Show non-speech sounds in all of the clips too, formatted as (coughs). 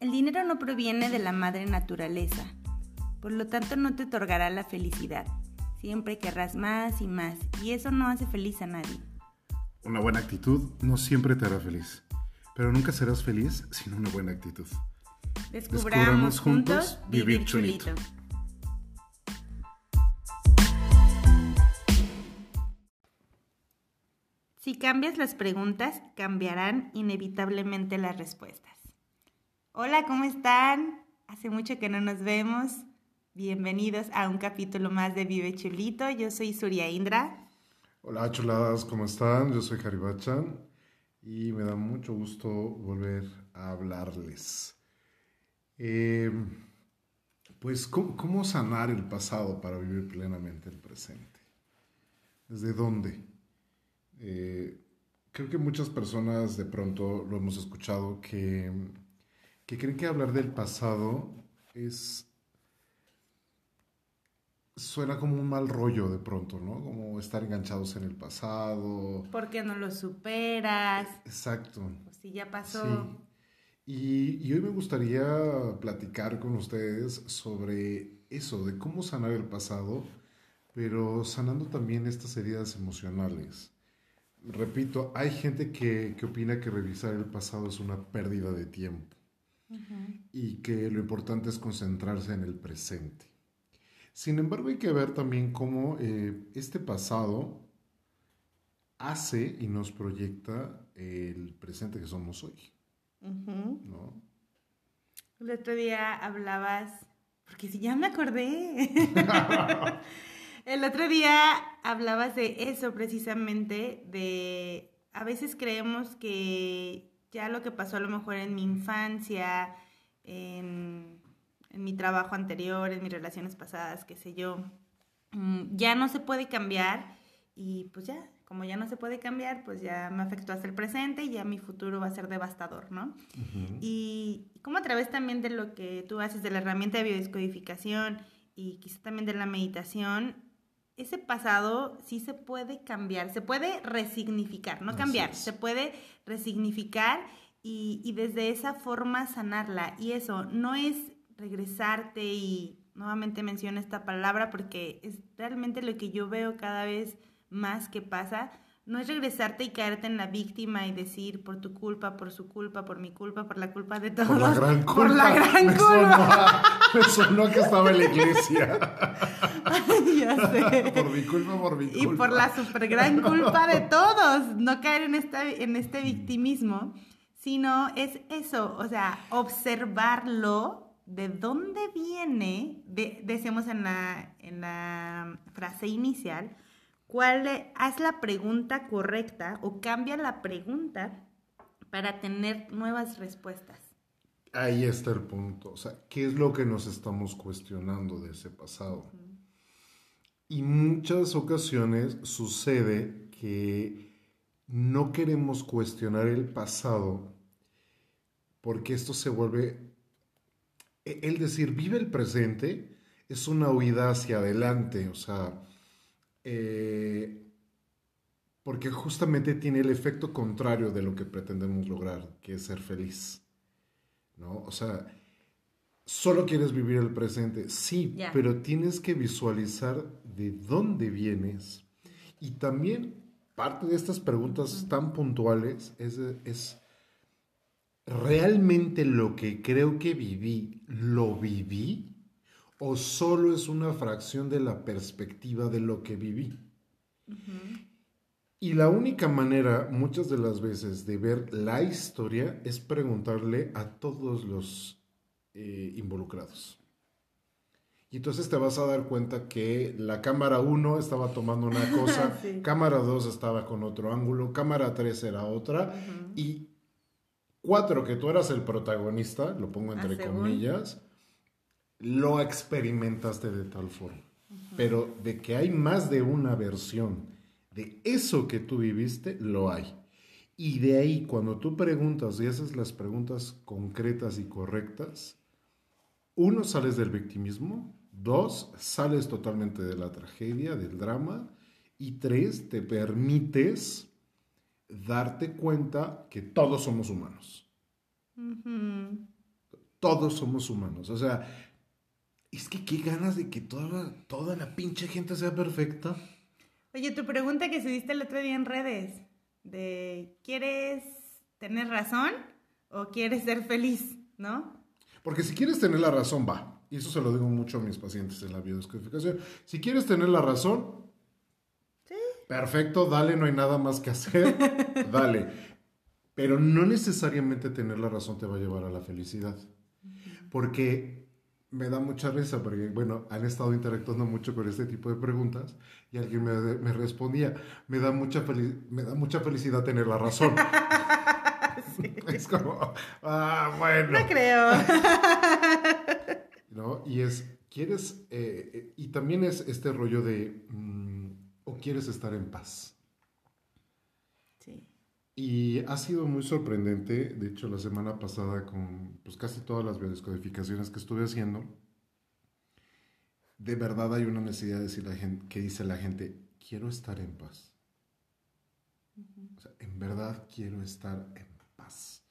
El dinero no proviene de la madre naturaleza, por lo tanto no te otorgará la felicidad. Siempre querrás más y más, y eso no hace feliz a nadie. Una buena actitud no siempre te hará feliz, pero nunca serás feliz sin una buena actitud. Descubramos, juntos vivir chulito. Si cambias las preguntas, cambiarán inevitablemente las respuestas. Hola, ¿cómo están? Hace mucho que no nos vemos. Bienvenidos a un capítulo más de Vive Chulito. Yo soy Surya Indra. Hola, chuladas, ¿cómo están? Yo soy Haribachan y me da mucho gusto volver a hablarles. Em, pues, ¿cómo, sanar el pasado para vivir plenamente el presente? ¿Desde dónde? Eh, creo que muchas personas de pronto lo hemos escuchado que que creen que hablar del pasado es suena como un mal rollo de pronto, ¿no? Como estar enganchados en el pasado. Porque no lo superas. Exacto. Pues si ya pasó. Y, y, hoy me gustaría platicar con ustedes sobre eso, de cómo sanar el pasado, pero sanando también estas heridas emocionales. Repito, hay gente que, que opina que revisar el pasado es una pérdida de tiempo y que lo importante es concentrarse en el presente. Sin embargo, hay que ver también cómo eh, este pasado hace y nos proyecta el presente que somos hoy. El otro día hablabas, porque si ya me acordé, (laughs) el otro día hablabas de eso precisamente, de a veces creemos que ya lo que pasó a lo mejor en mi infancia, en, mi trabajo anterior, en mis relaciones pasadas, qué sé yo, mm, ya no se puede cambiar y pues ya, como ya no se puede cambiar, pues ya me afectó hasta el presente y ya mi futuro va a ser devastador, ¿no? Y como a través también de lo que tú haces de la herramienta de biodescodificación y quizá también de la meditación, ese pasado sí se puede cambiar, se puede resignificar, no cambiar, se puede resignificar y, desde esa forma sanarla. Y eso no es regresarte y nuevamente menciono esta palabra porque es realmente lo que yo veo cada vez más que pasa, no es regresarte y caerte en la víctima y decir por tu culpa, por su culpa, por mi culpa, por la culpa de todos. Por la gran culpa. Por la gran me culpa. me sonó que estaba en la iglesia. (laughs) ya sé. Por mi culpa, por mi culpa. Y por la super gran (laughs) culpa de todos. No caer en, esta, en este victimismo, sino es eso, o sea, observarlo de dónde viene, decimos en la, en la frase inicial, cuál, haz la pregunta correcta o cambia la pregunta para tener nuevas respuestas. Ahí está el punto. O sea, ¿qué es lo que nos estamos cuestionando de ese pasado? Y muchas ocasiones sucede que no queremos cuestionar el pasado porque esto se vuelve, e, el decir, vive el presente, es una huida hacia adelante. O sea, eh, porque justamente tiene el efecto contrario de lo que pretendemos lograr, que es ser feliz. ¿No? O sea, solo quieres vivir el presente, sí, pero tienes que visualizar de dónde vienes. Y también parte de estas preguntas tan puntuales es, es ¿realmente lo que creo que viví, lo viví? O solo es una fracción de la perspectiva de lo que viví. Y la única manera, muchas de las veces, de ver la historia es preguntarle a todos los eh, involucrados. Y entonces te vas a dar cuenta que la cámara 1 estaba tomando una (laughs) cosa, cámara 2 estaba con otro ángulo, cámara 3 era otra, y 4 que tú eras el protagonista, lo pongo entre ah, comillas, lo experimentaste de tal forma. Pero de que hay más de una versión de eso que tú viviste, lo hay. Y de ahí, cuando tú preguntas y haces las preguntas concretas y correctas, uno, sales del victimismo, dos, sales totalmente de la tragedia, del drama, y tres, te permites darte cuenta que todos somos humanos todos somos humanos. O sea, es que qué ganas de que toda, toda la pinche gente sea perfecta. Oye, tu pregunta que subiste el otro día en redes, de ¿quieres tener razón o quieres ser feliz? ¿No? Porque si quieres tener la razón, va. Y eso se lo digo mucho a mis pacientes en la biodescodificación. Si quieres tener la razón, Sí. perfecto, dale, no hay nada más que hacer, (laughs) dale. Pero no necesariamente tener la razón te va a llevar a la felicidad. Porque me da mucha risa, porque, bueno, han estado interactuando mucho con este tipo de preguntas y alguien me, me respondía, me da, mucha me da mucha felicidad tener la razón. (laughs) (laughs) Es como, ah, bueno. No creo. (laughs) ¿no? Y es, ¿quieres? eh, eh, y también es este rollo de, mm, ¿o quieres estar en paz? Y ha sido muy sorprendente, de hecho la semana pasada con pues, casi todas las biodescodificaciones que estuve haciendo, de verdad hay una necesidad de decir la gente, que dice la gente, quiero estar en paz. O sea, en verdad quiero estar en paz.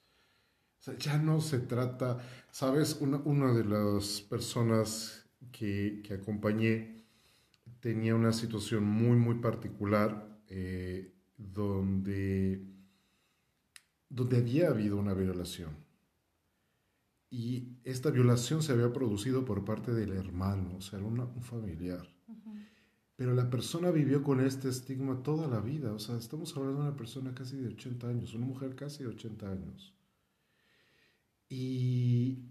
O sea, ya no se trata, sabes, una, una de las personas que, que acompañé tenía una situación muy, muy particular eh, donde, donde había habido una violación. Y esta violación se había producido por parte del hermano, o sea, era una- un familiar. Pero la persona vivió con este estigma toda la vida. O sea, estamos hablando de una persona casi de 80 años, una mujer casi de 80 años. Y,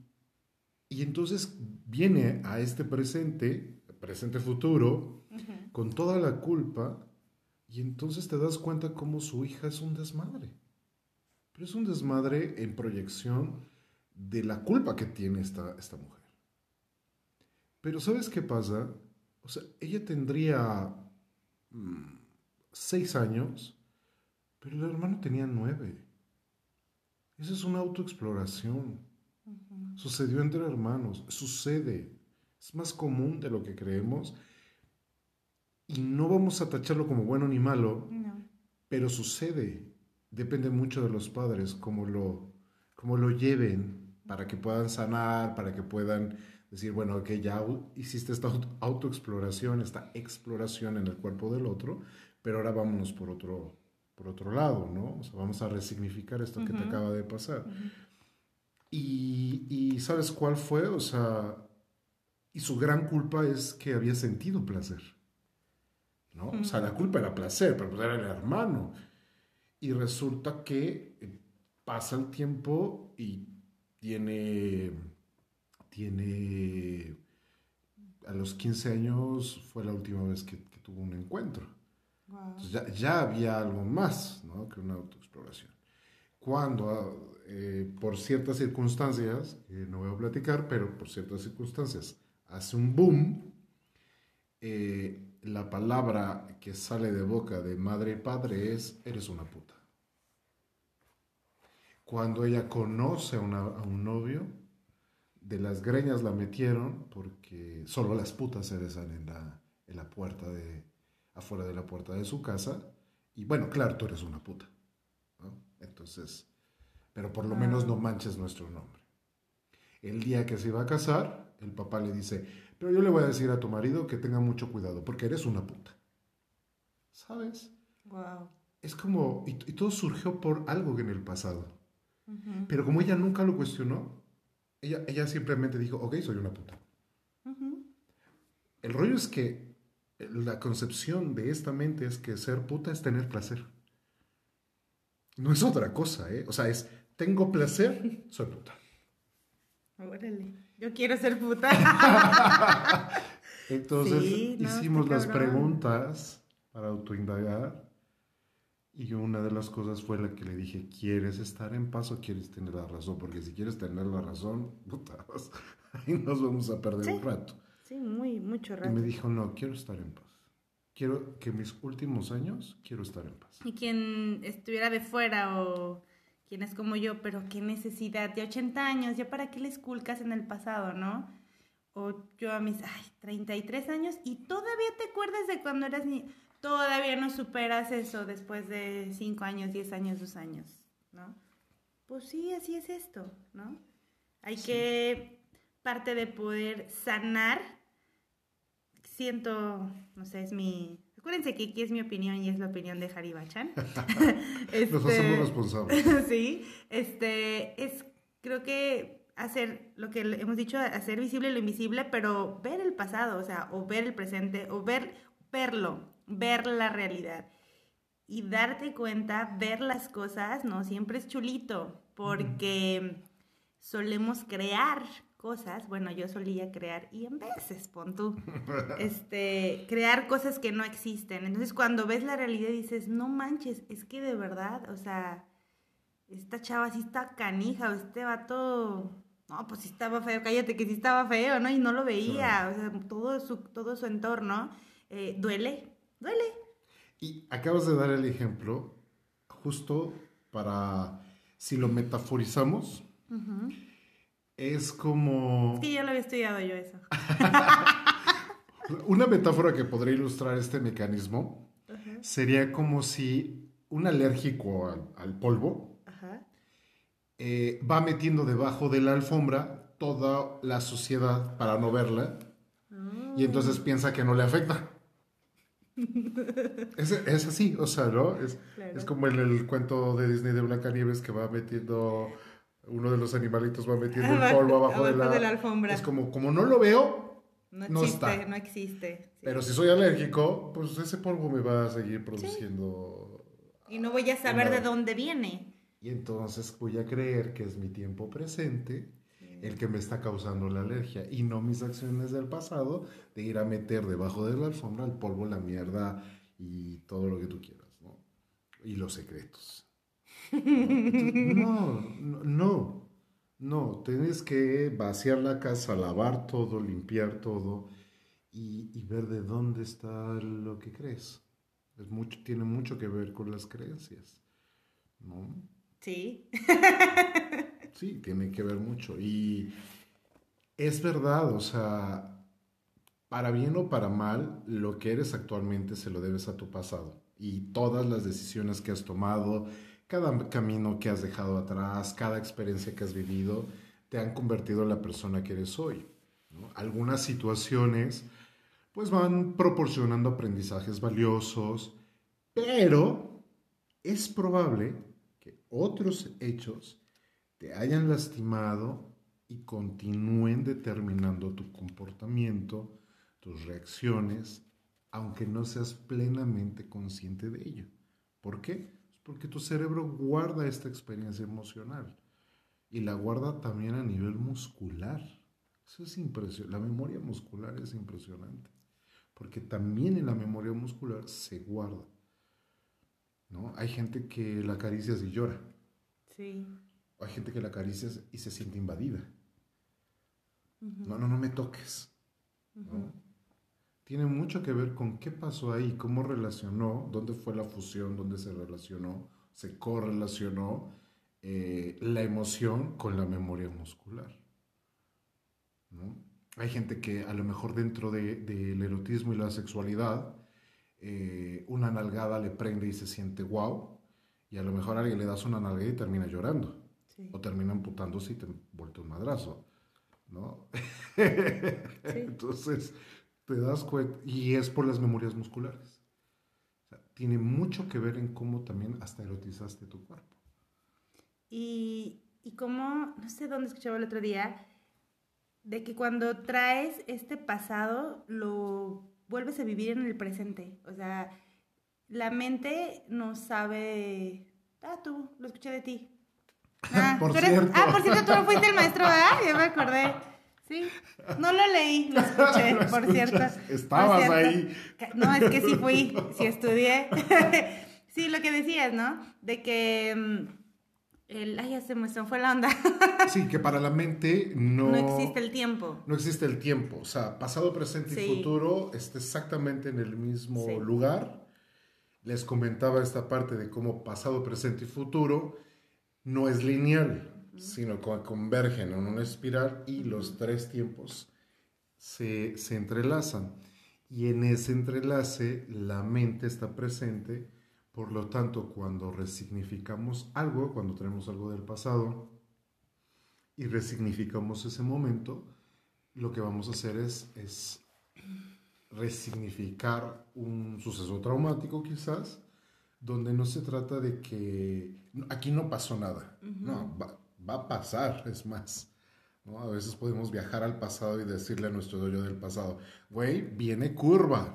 y entonces viene a este presente, presente futuro, con toda la culpa, y entonces te das cuenta cómo su hija es un desmadre. Pero es un desmadre en proyección de la culpa que tiene esta, esta mujer. Pero ¿sabes qué pasa? O sea, ella tendría mm, seis años, pero el hermano tenía nueve. Esa es una autoexploración. Sucedió entre hermanos, sucede. Es más común de lo que creemos. Y no vamos a tacharlo como bueno ni malo, No. pero sucede. Depende mucho de los padres, cómo lo, cómo lo lleven para que puedan sanar, para que puedan decir, bueno, que ya hiciste esta aut- autoexploración, esta exploración en el cuerpo del otro, pero ahora vámonos por otro, por otro lado, ¿no? O sea, vamos a resignificar esto que te acaba de pasar. Y, y ¿sabes cuál fue? O sea, y su gran culpa es que había sentido placer. ¿No? O sea, la culpa era placer, pero pues era el hermano. Y resulta que eh, pasa el tiempo y tiene, tiene, a los 15 años fue la última vez que, que tuvo un encuentro. Wow. Entonces ya, ya había algo más ¿no? que una autoexploración. Cuando, eh, por ciertas circunstancias, que no voy a platicar, pero por ciertas circunstancias, hace un boom, eh, la palabra que sale de boca de madre y padre es, eres una puta. Cuando ella conoce a, una- a un novio, de las greñas la metieron porque solo las putas se besan en la, en la puerta de, afuera de la puerta de su casa. Y bueno, claro, tú eres una puta. ¿no? Entonces, pero por lo Ah. menos no manches nuestro nombre. El día que se iba a casar, el papá le dice, pero yo le voy a decir a tu marido que tenga mucho cuidado, porque eres una puta. ¿Sabes? Wow. Es como, y, y todo surgió por algo en el pasado. Pero como ella nunca lo cuestionó, ella, ella simplemente dijo, ok, soy una puta. El rollo es que la concepción de esta mente es que ser puta es tener placer. No es otra cosa, ¿eh? O sea, es, tengo placer, soy puta. Órale. Yo quiero ser puta. (laughs) Entonces Sí, no, hicimos las preguntas para autoindagar y una de las cosas fue la que le dije, ¿quieres estar en paz o quieres tener la razón? Porque si quieres tener la razón, puta, (laughs) ahí nos vamos a perder Sí. un rato. Sí, muy, mucho Y rato. me dijo, no, quiero estar en paz. Quiero que mis últimos años, quiero estar en paz. Y quien estuviera de fuera o quien es como yo, pero qué necesidad de 80 años, ya para qué les culcas en el pasado, ¿no? O yo a mis, ay, 33 años y todavía te acuerdas de cuando eras ni todavía no superas eso después de 5 años, 10 años, 2 años, ¿no? Pues sí, así es esto, ¿no? Hay que, parte de poder sanar, siento, no sé, es mi... Acuérdense que aquí es mi opinión y es la opinión de Haribachan. (laughs) Nos hacemos responsables. (laughs) sí, este, es, creo que hacer lo que hemos dicho, hacer visible lo invisible, pero ver el pasado, o sea, o ver el presente, o ver, verlo, ver la realidad. Y darte cuenta, ver las cosas, no siempre es chulito, porque solemos crear cosas, bueno, yo solía crear y en veces, pon tú, este, crear cosas que no existen. Entonces, cuando ves la realidad dices, no manches, es que de verdad, o sea, esta chava sí está canija, o este vato no, pues sí estaba feo, cállate que sí estaba feo, ¿no? Y no lo veía, o sea, todo su, todo su entorno eh, duele, duele. Y acabas de dar el ejemplo justo para, si lo metaforizamos, es como... Es que ya lo había estudiado yo eso. (laughs) Una metáfora que podría ilustrar este mecanismo sería como si un alérgico al polvo eh, va metiendo debajo de la alfombra toda la suciedad para no verla y entonces piensa que no le afecta. (laughs) Es, es así, o sea, ¿no? Es, es como en el cuento de Disney de Blancanieves que va metiendo, uno de los animalitos va metiendo el polvo abajo, de, la, alfombra. Es como, como no lo veo, no, existe, no existe. Pero si soy alérgico, pues ese polvo me va a seguir produciendo. Y no voy a saber de dónde viene. Y entonces voy a creer que es mi tiempo presente el que me está causando la alergia y no mis acciones del pasado de ir a meter debajo de la alfombra el polvo, la mierda y todo lo que tú quieras, ¿no? Y los secretos. No, no, no, tienes que vaciar la casa, lavar todo, limpiar todo y, y ver de dónde está lo que crees. Es mucho, tiene mucho que ver con las creencias, ¿no? Sí. (laughs) sí, tiene que ver mucho. Y es verdad, o sea, para bien o para mal, lo que eres actualmente se lo debes a tu pasado. Y todas las decisiones que has tomado, cada camino que has dejado atrás, cada experiencia que has vivido, te han convertido en la persona que eres hoy. Algunas situaciones pues van proporcionando aprendizajes valiosos, pero es probable otros hechos te hayan lastimado y continúen determinando tu comportamiento, tus reacciones, aunque no seas plenamente consciente de ello. ¿Por qué? Porque tu cerebro guarda esta experiencia emocional y la guarda también a nivel muscular. Eso es impresionante. La memoria muscular es impresionante, porque también en la memoria muscular se guarda. ¿no? Hay gente que la acaricia y llora. Sí. Hay gente que la acaricia y se siente invadida. No, no, no me toques. Tiene mucho que ver con qué pasó ahí, cómo relacionó, dónde fue la fusión, dónde se relacionó, se correlacionó eh, la emoción con la memoria muscular. Hay gente que a lo mejor dentro del erotismo y la sexualidad eh, una nalgada le prende y se siente wow, y a lo mejor a alguien le das una nalgada y termina llorando, o termina amputándose y te vuelve un madrazo, ¿no? (laughs) Entonces, te das cuenta, y es por las memorias musculares. tiene mucho que ver en cómo también hasta erotizaste tu cuerpo. Y, y cómo, no sé dónde escuchaba el otro día, de que cuando traes este pasado, lo vuelves a vivir en el presente. O sea, la mente no sabe. Ah, tú, lo escuché de ti. (laughs) Ah, por cierto. Ah, por cierto, tú no fuiste el maestro, ¿verdad? Ya me acordé. Sí, no lo leí, lo escuché, (laughs) por cierto. Estabas ahí. No, es que sí fui, sí estudié. (laughs) sí, lo que decías, ¿no? De que mm, el, ay, ya se me fue la onda. (laughs) sí, que para la mente no... No existe el tiempo. No existe el tiempo. O sea, pasado, presente y futuro está exactamente en el mismo lugar. Les comentaba esta parte de cómo pasado, presente y futuro no es lineal, sino que convergen en una espiral y los tres tiempos se, se entrelazan. Y en ese entrelace la mente está presente por lo tanto, cuando resignificamos algo, cuando tenemos algo del pasado, y resignificamos ese momento, lo que vamos a hacer es, es resignificar un suceso traumático quizás, donde no se trata de que aquí no pasó nada, no, va, a pasar, (laughs) es más. ¿no? A veces podemos viajar al pasado y decirle a nuestro dueño del pasado, güey, viene curva,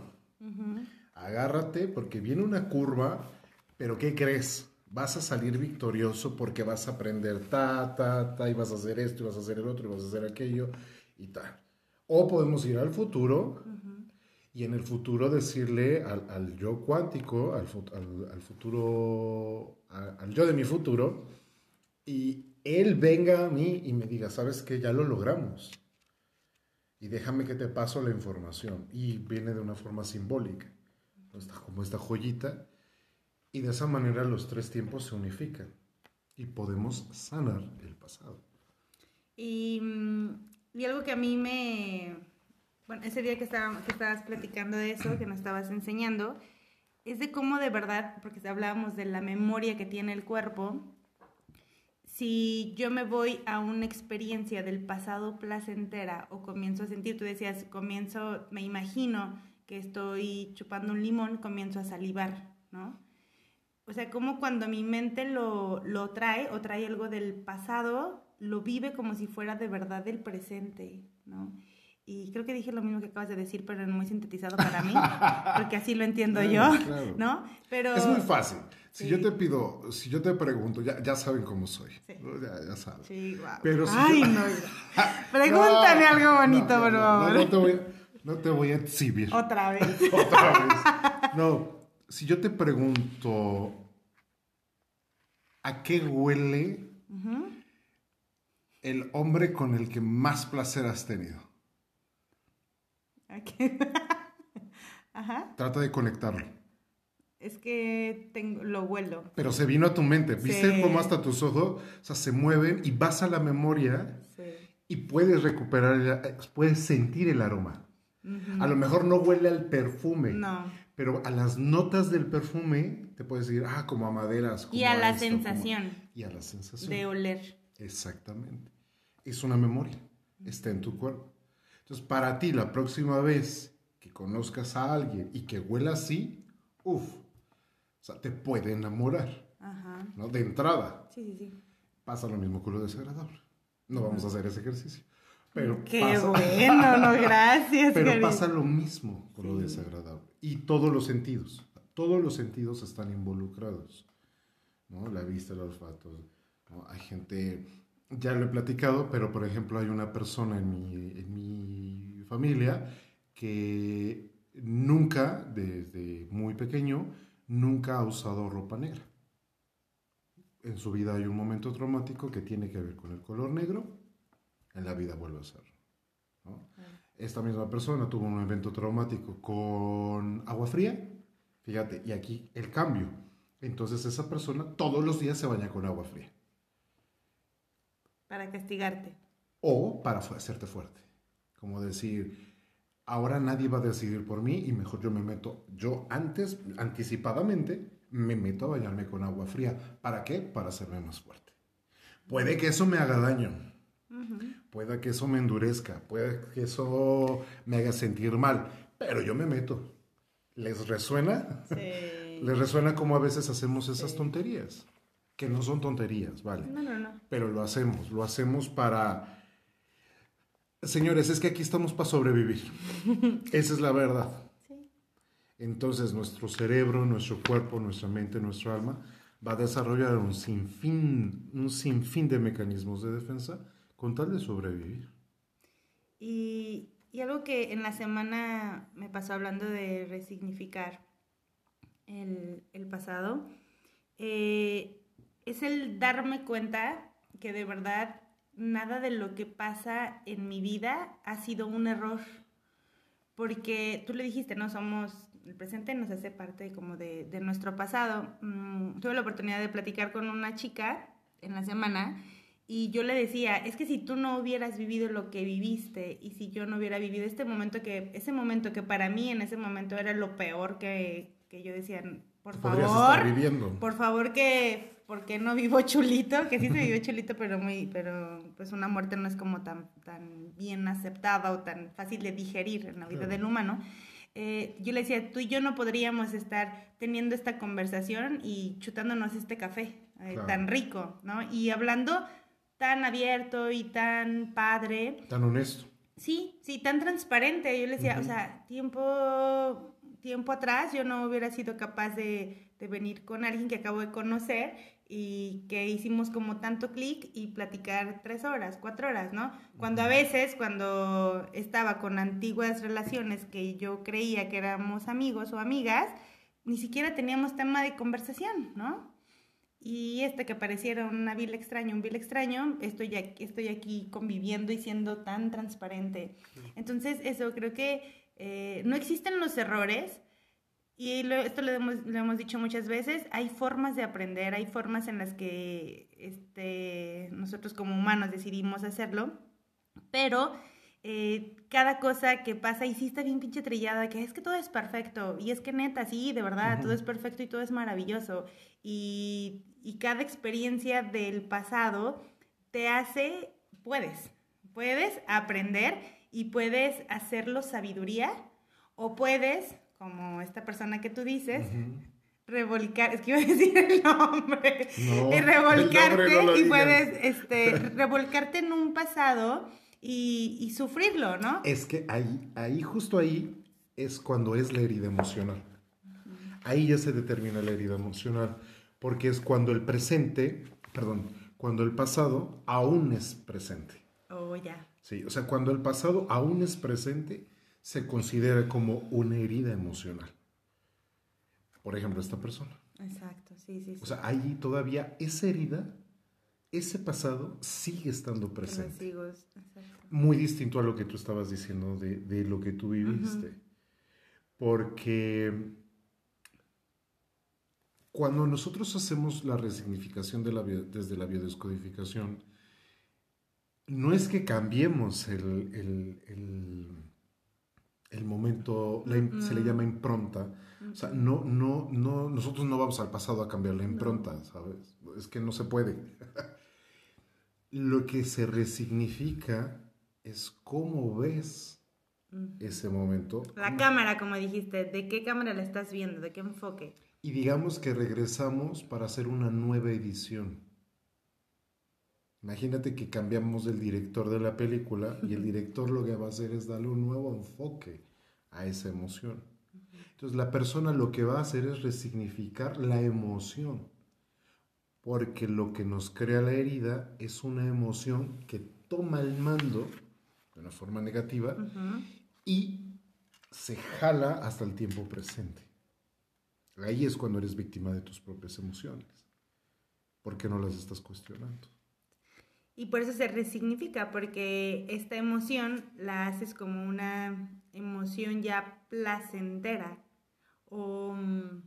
agárrate porque viene una curva, pero ¿qué crees? Vas a salir victorioso porque vas a aprender ta, ta, ta, y vas a hacer esto, y vas a hacer el otro, y vas a hacer aquello, y tal. O podemos ir al futuro y en el futuro decirle al, yo cuántico, al, al, futuro, al, yo de mi futuro, y él venga a mí y me diga, sabes que ya lo logramos. Y déjame que te paso la información. Y viene de una forma simbólica, como esta joyita. Y de esa manera los tres tiempos se unifican y podemos sanar el pasado. Y, mm, y algo que a mí me, bueno, ese día que, que estabas platicando de eso, que nos estabas enseñando, es de cómo de verdad, porque hablábamos de la memoria que tiene el cuerpo, si yo me voy a una experiencia del pasado placentera o comienzo a sentir, tú decías, comienzo, me imagino que estoy chupando un limón, comienzo a salivar, ¿no? O sea, como cuando mi mente lo, lo trae o trae algo del pasado, lo vive como si fuera de verdad del presente, ¿no? y creo que dije lo mismo que acabas de decir, pero muy sintetizado para mí, (laughs) porque así lo entiendo yo, ¿no? Pero... Es muy fácil. Si yo te pido, si yo te pregunto, ya, ya saben cómo soy. Sí. Ya, ya saben. Sí, wow. Pero si Ay, yo... no. (laughs) Pregúntame algo bonito, por favor. No, te voy, no te voy a exhibir. Otra vez. (laughs) Otra vez. No, si yo te pregunto, ¿a qué huele el hombre con el que más placer has tenido? (laughs) Ajá. Trata de conectarlo. Es que tengo, lo huelo. Pero se vino a tu mente. ¿Viste cómo hasta tus ojos o sea, se mueven y vas a la memoria y puedes recuperar, puedes sentir el aroma? A lo mejor no huele al perfume. No. Pero a las notas del perfume te puedes decir, ah, como a maderas. y a, la sensación. y a la sensación. De oler. Exactamente. Es una memoria. Está en tu cuerpo. Entonces, para ti, la próxima vez que conozcas a alguien y que huela así, uff, o sea, te puede enamorar. Ajá. ¿No? De entrada. Sí, sí, sí. Pasa lo mismo con lo desagradable. No vamos a hacer ese ejercicio. Pero Qué bueno, no, gracias. Pero pasa lo mismo con lo desagradable. Y todos los sentidos. Todos los sentidos están involucrados. ¿no? La vista, el olfato. ¿no? Hay gente ya lo he platicado, pero por ejemplo hay una persona en mi, familia que nunca, desde muy pequeño, nunca ha usado ropa negra. En su vida hay un momento traumático que tiene que ver con el color negro, en la vida vuelve a ser. Esta misma persona tuvo un evento traumático con agua fría, fíjate, y aquí el cambio. Entonces esa persona todos los días se baña con agua fría. Para castigarte. O para hacerte fuerte. Como decir, ahora nadie va a decidir por mí y mejor yo me meto, yo antes, anticipadamente, me meto a bañarme con agua fría. ¿Para qué? Para hacerme más fuerte. Puede que eso me haga daño. Puede que eso me endurezca. Puede que eso me haga sentir mal. Pero yo me meto. ¿Les resuena? Sí. (laughs) ¿Les resuena como a veces hacemos esas tonterías? que no son tonterías, ¿vale? No, no, no. Pero lo hacemos, lo hacemos para... Señores, es que aquí estamos para sobrevivir. (laughs) Esa es la verdad. Sí. Entonces nuestro cerebro, nuestro cuerpo, nuestra mente, nuestro alma va a desarrollar un sinfín, un sinfín de mecanismos de defensa con tal de sobrevivir. Y, y algo que en la semana me pasó hablando de resignificar el, el pasado, eh, es el darme cuenta que de verdad nada de lo que pasa en mi vida ha sido un error. Porque tú le dijiste, no somos, el presente nos hace parte como de, nuestro pasado. Mm, tuve la oportunidad de platicar con una chica en la semana y yo le decía, es que si tú no hubieras vivido lo que viviste y si yo no hubiera vivido este momento que, ese momento que para mí en ese momento era lo peor que, que yo decía, por favor, viviendo. por favor que por qué no vivo chulito, que sí se vivió chulito, pero muy, pero pues una muerte no es como tan, tan bien aceptada o tan fácil de digerir en la vida del humano. Eh, yo le decía, tú y yo no podríamos estar teniendo esta conversación y chutándonos este café eh, tan rico, ¿no? Y hablando tan abierto y tan padre. Tan honesto. Sí, sí, tan transparente. Yo le decía, o sea, tiempo, tiempo atrás yo no hubiera sido capaz de, de venir con alguien que acabo de conocer y que hicimos como tanto clic y platicar tres horas, cuatro horas, ¿no? Cuando a veces, cuando estaba con antiguas relaciones que yo creía que éramos amigos o amigas, ni siquiera teníamos tema de conversación, ¿no? Y este que pareciera una vil extraño, un vil extraño, estoy aquí, estoy aquí conviviendo y siendo tan transparente. Entonces, eso, creo que eh, no existen los errores, y esto lo hemos, lo hemos, dicho muchas veces, hay formas de aprender, hay formas en las que este, nosotros como humanos decidimos hacerlo, pero eh, cada cosa que pasa y sí está bien pinche trillada, que es que todo es perfecto, y es que neta, sí, de verdad, todo es perfecto y todo es maravilloso, y, y cada experiencia del pasado te hace, puedes, puedes aprender y puedes hacerlo sabiduría, o puedes como esta persona que tú dices, revolcar, es que iba a decir el nombre, y revolcarte y puedes este, revolcarte en un pasado y, sufrirlo, ¿no? Es que ahí, ahí, justo ahí, es cuando es la herida emocional. Ahí ya se determina la herida emocional, porque es cuando el presente, perdón, cuando el pasado aún es presente. Oh, ya. Sí, o sea, cuando el pasado aún es presente, se considera como una herida emocional. Por ejemplo, esta persona. Exacto, sí, sí. O sea, ahí todavía esa herida, ese pasado sigue estando presente. Muy distinto a lo que tú estabas diciendo de, lo que tú viviste. Porque cuando nosotros hacemos la resignificación de la, desde la biodescodificación, no es que cambiemos el el momento, se le llama impronta. O sea, no, no, no, nosotros no vamos al pasado a cambiar la impronta, ¿sabes? Es que no se puede. (laughs) Lo que se resignifica es cómo ves ese momento. La cámara, como dijiste, ¿de qué cámara la estás viendo? ¿De qué enfoque? Y digamos que regresamos para hacer una nueva edición. Imagínate que cambiamos el director de la película y el director lo que va a hacer es darle un nuevo enfoque a esa emoción. Entonces la persona lo que va a hacer es resignificar la emoción, porque lo que nos crea la herida es una emoción que toma el mando de una forma negativa y se jala hasta el tiempo presente. Ahí es cuando eres víctima de tus propias emociones, porque no las estás cuestionando. Y por eso se resignifica, porque esta emoción la haces como una emoción ya placentera. O, mm,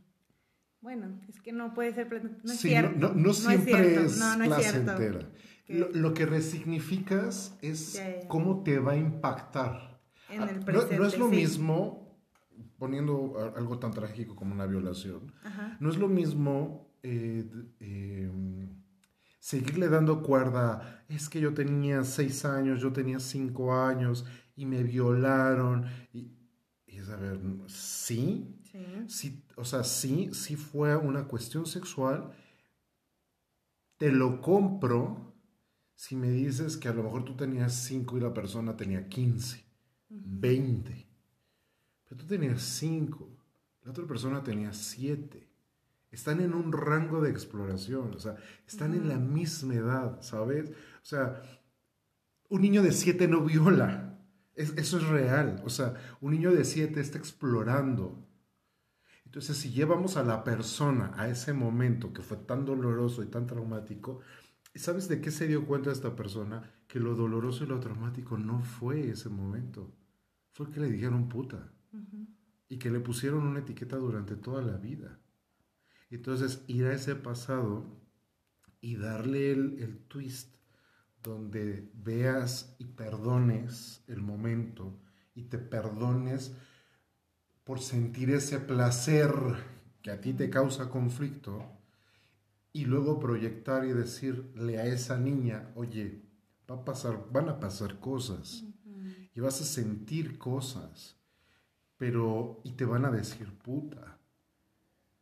bueno, es que no puede ser placentera. No es cierto. No, siempre es, placentera. Lo, que resignificas es cómo te va a impactar. En el presente, no, es lo mismo, poniendo algo tan trágico como una violación, no es lo mismo eh, eh, seguirle dando cuerda, es que yo tenía seis años, yo tenía cinco años y me violaron. Y, es a ver, ¿sí? sí. O sea, sí, sí fue una cuestión sexual. Te lo compro si me dices que a lo mejor tú tenías cinco y la persona tenía quince, veinte. Pero tú tenías cinco, la otra persona tenía siete están en un rango de exploración, o sea, están en la misma edad, ¿sabes? O sea, un niño de siete no viola, eso es real, o sea, un niño de siete está explorando. Entonces, si llevamos a la persona a ese momento que fue tan doloroso y tan traumático, ¿sabes de qué se dio cuenta esta persona? Que lo doloroso y lo traumático no fue ese momento, fue que le dijeron puta y que le pusieron una etiqueta durante toda la vida. Entonces, ir a ese pasado y darle el, twist donde veas y perdones el momento y te perdones por sentir ese placer que a ti te causa conflicto y luego proyectar y decirle a esa niña, oye, va a pasar, van a pasar cosas y vas a sentir cosas, pero, y te van a decir puta,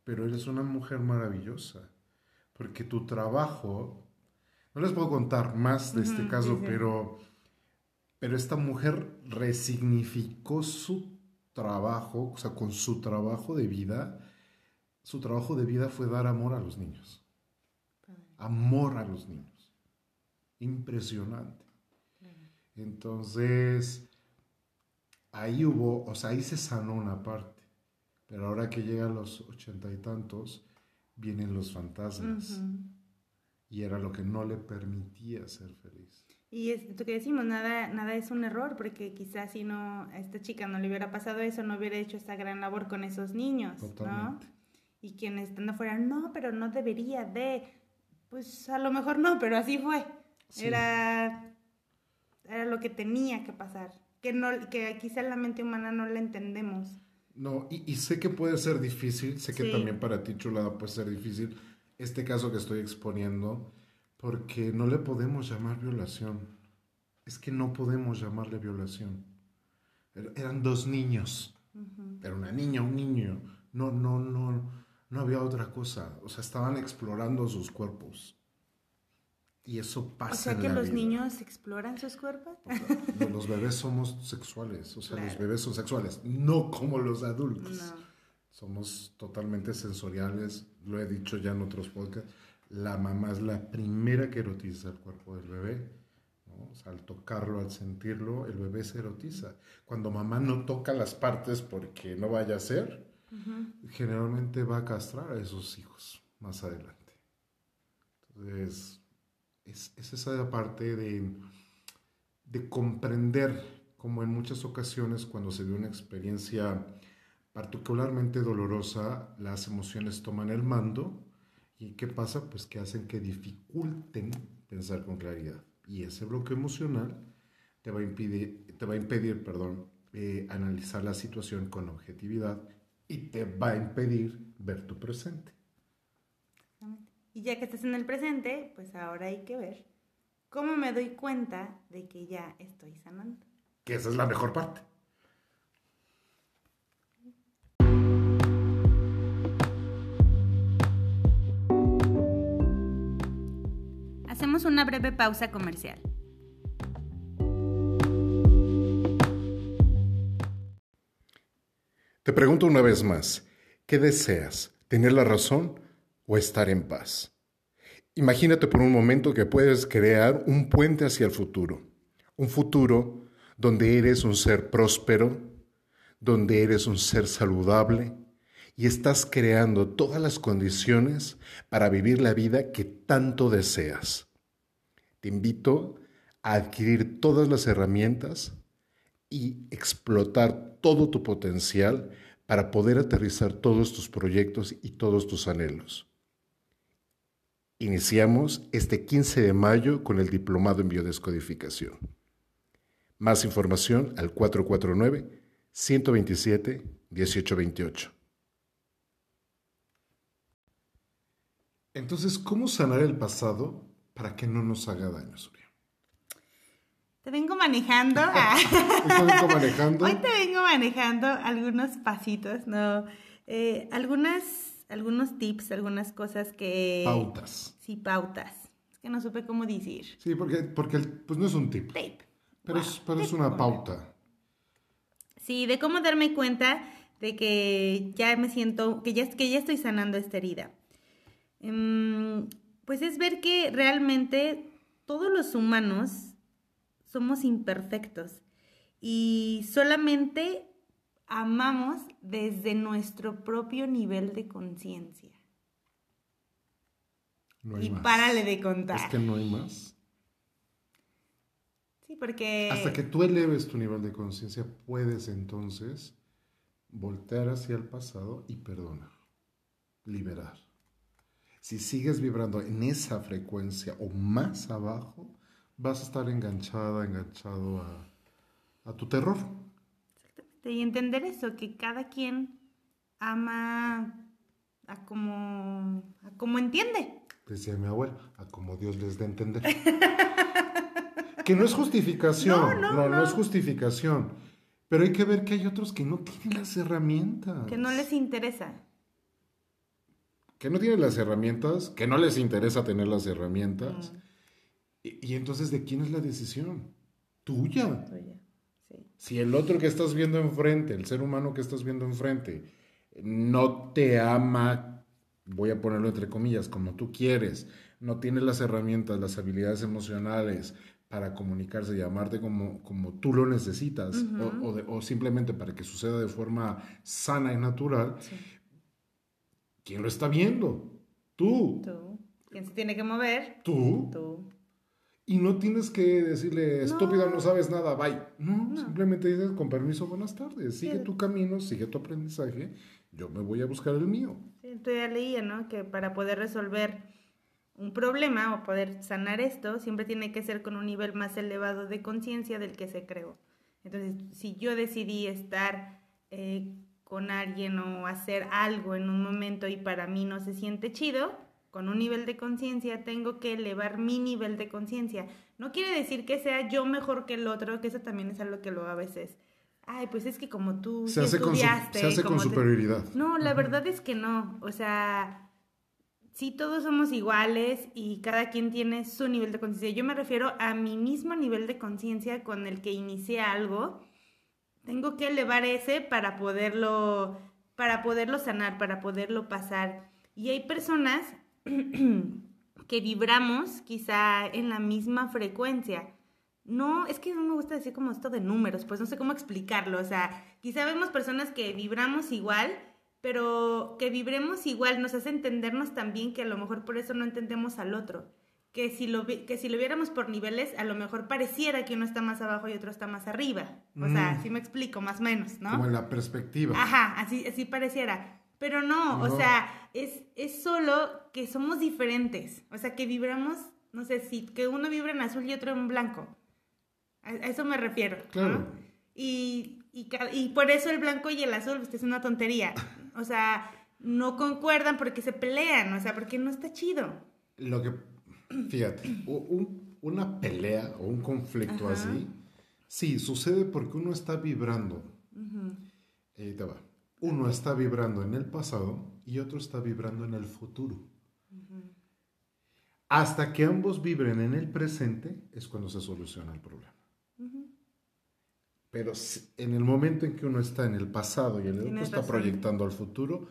pero eres una mujer maravillosa, porque tu trabajo, no les puedo contar más de este caso, pero, pero esta mujer resignificó su trabajo, o sea, con su trabajo de vida, su trabajo de vida fue dar amor a los niños. Amor a los niños. Impresionante. Entonces, ahí hubo, o sea, ahí se sanó una parte. Pero ahora que llega a los ochenta y tantos, vienen los fantasmas. Y era lo que no le permitía ser feliz. Y es lo que decimos, nada, nada es un error, porque quizás si no, a esta chica no le hubiera pasado eso, no hubiera hecho esta gran labor con esos niños, Totalmente. ¿no? Y quienes están afuera, no, pero no debería de, pues a lo mejor no, pero así fue. Era, era lo que tenía que pasar, que, no, que quizá la mente humana no la entendemos. No, y, y sé que puede ser difícil, sé que también para ti, chulada, puede ser difícil este caso que estoy exponiendo, porque no le podemos llamar violación. Es que no podemos llamarle violación. Er, eran dos niños. Era una niña, un niño. No, no, no, no había otra cosa. O sea, estaban explorando sus cuerpos. Y eso pasa. O sea que los niños exploran sus cuerpos. los bebés somos sexuales. O sea, los bebés son sexuales. No como los adultos. Somos totalmente sensoriales. Lo he dicho ya en otros podcasts la mamá es la primera que erotiza el cuerpo del bebé. ¿no? O sea, al tocarlo, al sentirlo, el bebé se erotiza. Cuando mamá no toca las partes porque no vaya a ser, generalmente va a castrar a esos hijos más adelante. Entonces, es, es esa parte de, de comprender, como en muchas ocasiones cuando se ve una experiencia particularmente dolorosa, las emociones toman el mando ¿Y qué pasa? Pues que hacen que dificulten pensar con claridad. Y ese bloqueo emocional te va a impedir, te va a impedir perdón, eh, analizar la situación con objetividad y te va a impedir ver tu presente. Y ya que estás en el presente, pues ahora hay que ver cómo me doy cuenta de que ya estoy sanando. Que esa es la mejor parte. Hacemos una breve pausa comercial. Te pregunto una vez más, ¿qué deseas? ¿Tener la razón o estar en paz? Imagínate por un momento que puedes crear un puente hacia el futuro, un futuro donde eres un ser próspero, donde eres un ser saludable y estás creando todas las condiciones para vivir la vida que tanto deseas. Te invito a adquirir todas las herramientas y explotar todo tu potencial para poder aterrizar todos tus proyectos y todos tus anhelos. Iniciamos este 15 de mayo con el Diplomado en Biodescodificación. Más información al 449-127-1828. Entonces, ¿cómo sanar el pasado para que no nos haga daño, Surya. Te vengo manejando. (laughs) te vengo manejando. Hoy te vengo manejando algunos pasitos, ¿no? Eh, algunas, algunos tips, algunas cosas que... Pautas. Sí, pautas. Es que no supe cómo decir. Sí, porque, porque pues no es un tip. Tip. Pero, es, pero es una pauta. Sí, de cómo darme cuenta de que ya me siento, que ya, que ya estoy sanando esta herida. Um, pues es ver que realmente todos los humanos somos imperfectos y solamente amamos desde nuestro propio nivel de conciencia. y párale de contar. Es que no hay más. Sí, porque... Hasta que tú eleves tu nivel de conciencia, puedes entonces voltear hacia el pasado y perdonar, liberar. Si sigues vibrando en esa frecuencia o más abajo, vas a estar enganchada, enganchado a, tu terror. Exactamente. Y entender eso, que cada quien ama a como, a como entiende. decía mi abuelo, a como Dios les dé a entender. (laughs) que no es justificación, No, no, no, no no. es justificación. Pero hay que ver que hay otros que no tienen las herramientas. Que no les interesa. Que no tienen las herramientas, que no les interesa tener las herramientas. Mm, Y, y entonces, ¿de quién es la decisión? Tuya. tuya. Sí. Si el otro que estás viendo enfrente, el ser humano que estás viendo enfrente, no te ama, voy a ponerlo entre comillas, como tú quieres, no tiene las herramientas, las habilidades emocionales para comunicarse y amarte como, como tú lo necesitas, o- o, de- o simplemente para que suceda de forma sana y natural, Sí. ¿quién lo está viendo? Tú. Tú. ¿Quién se tiene que mover? Tú. Tú. Y no tienes que decirle, estúpida, No. no sabes nada, bye. No, No. simplemente dices, con permiso, buenas tardes. Sigue Sí. tu camino, sigue tu aprendizaje. Yo me voy a buscar el mío. Sí, entonces ya leía, ¿no? Que para poder resolver un problema o poder sanar esto, siempre tiene que ser con un nivel más elevado de conciencia del que se creó. Entonces, si yo decidí estar eh, con alguien o hacer algo en un momento y para mí no se siente chido, con un nivel de conciencia tengo que elevar mi nivel de conciencia. No quiere decir que sea yo mejor que el otro, que eso también es algo que lo a veces. Ay, pues es que como tú Se hace con, su- estudiaste, se hace con te- superioridad. no, la verdad es que no. O sea, sí todos somos iguales y cada quien tiene su nivel de conciencia. Yo me refiero a mi mismo nivel de conciencia con el que inicié algo. Tengo que elevar ese para poderlo, para poderlo sanar, para poderlo pasar. Y hay personas (clears throat) que vibramos quizá en la misma frecuencia. No, es que no me gusta decir como esto de números, pues no sé cómo explicarlo. O sea, quizá vemos personas que vibramos igual, pero que vibremos igual nos hace entendernos también que a lo mejor por eso no entendemos al otro. Que si lo, que si lo viéramos por niveles, a lo mejor pareciera que uno está más abajo y otro está más arriba. O sea, Mm. así me explico, más o menos, ¿no? Como en la perspectiva. Ajá, así, así pareciera. Pero no, o sea, es, es solo que somos diferentes. O sea, que vibramos, no sé, si que uno vibra en azul y otro en blanco. A, a eso me refiero. ¿no? Claro. Y, y, por eso el blanco y el azul, pues es una tontería. O sea, no concuerdan porque se pelean, o sea, porque no está chido. Lo que, fíjate, un- una pelea o un conflicto Ajá. así, sí, sucede porque uno está vibrando. Ahí te va. Uno está vibrando en el pasado y otro está vibrando en el futuro. Hasta que ambos vibren en el presente es cuando se soluciona el problema. Pero en el momento en que uno está en el pasado y el otro está razón. proyectando al futuro,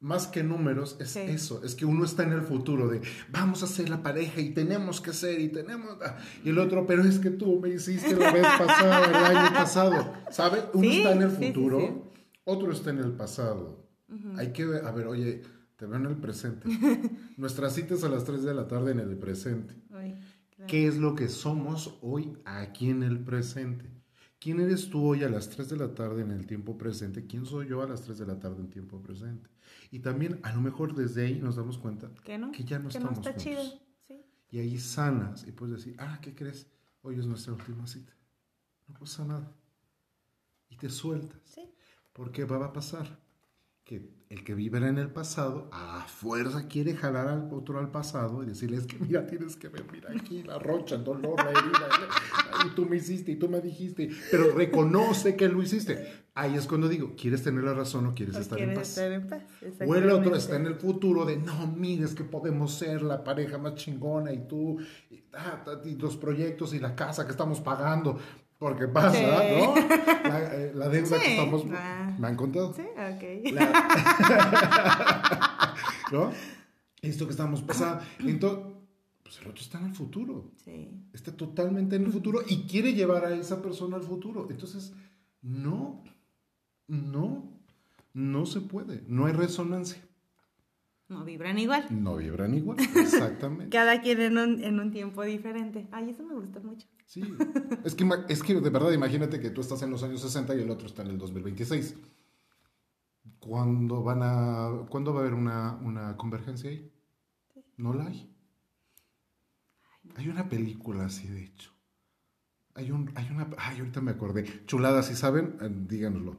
más que números, es Sí. eso, es que uno está en el futuro de vamos a ser la pareja y tenemos que ser y tenemos... ah", Y el otro, pero es que tú me hiciste la vez pasada, el año pasado, ¿sabe? Uno Sí, está en el futuro, sí. Otro está en el pasado. Hay que ver, a ver, oye, te veo en el presente. (laughs) Nuestra cita es a las 3 de la tarde en el presente. Ay, claro. ¿Qué es lo que somos hoy aquí en el presente? ¿Quién eres tú hoy a las 3 de la tarde en el tiempo presente? ¿Quién soy yo a las 3 de la tarde en tiempo presente? Y también a lo mejor desde ahí nos damos cuenta ¿Que no? que ya no que estamos no está juntos. chido. Sí. Y ahí sanas y puedes decir, ah, ¿qué crees? Hoy es nuestra última cita. No pasa nada. Y te sueltas. Sí. Porque va a pasar que el que vibra en el pasado a fuerza quiere jalar al otro al pasado y decirle, es que mira, tienes que ver, mira aquí la rocha, el dolor, la herida, y tú me hiciste y tú me dijiste, pero reconoce que lo hiciste. Ahí es cuando digo, ¿quieres tener la razón o quieres O estar en quieres paz? estar en paz. O el otro está en el futuro de, no, mires que podemos ser la pareja más chingona y tú, y, ah, y los proyectos y la casa que estamos pagando, porque pasa, Sí. ¿no? La, eh, la deuda que estamos... Ah. ¿Me han contado? Sí, ok. La- (laughs) ¿No? Esto que estamos pasando. Entonces, pues el otro está en el futuro. Sí. Está totalmente en el futuro y quiere llevar a esa persona al futuro. Entonces, no, no, no se puede. No hay resonancia. No vibran igual. No vibran igual. (laughs) Exactamente. Cada quien en un, en un tiempo diferente. Ay, eso me gusta mucho. Sí. Es que, es que de verdad, imagínate que tú estás en los años 60 y el otro está en el 2026. ¿Cuándo, van a, ¿cuándo va a haber una, una convergencia ahí? No la hay. Hay una película así, de hecho. Hay, un, hay una... Ay, ahorita me acordé. Chulada, si saben, eh, díganoslo.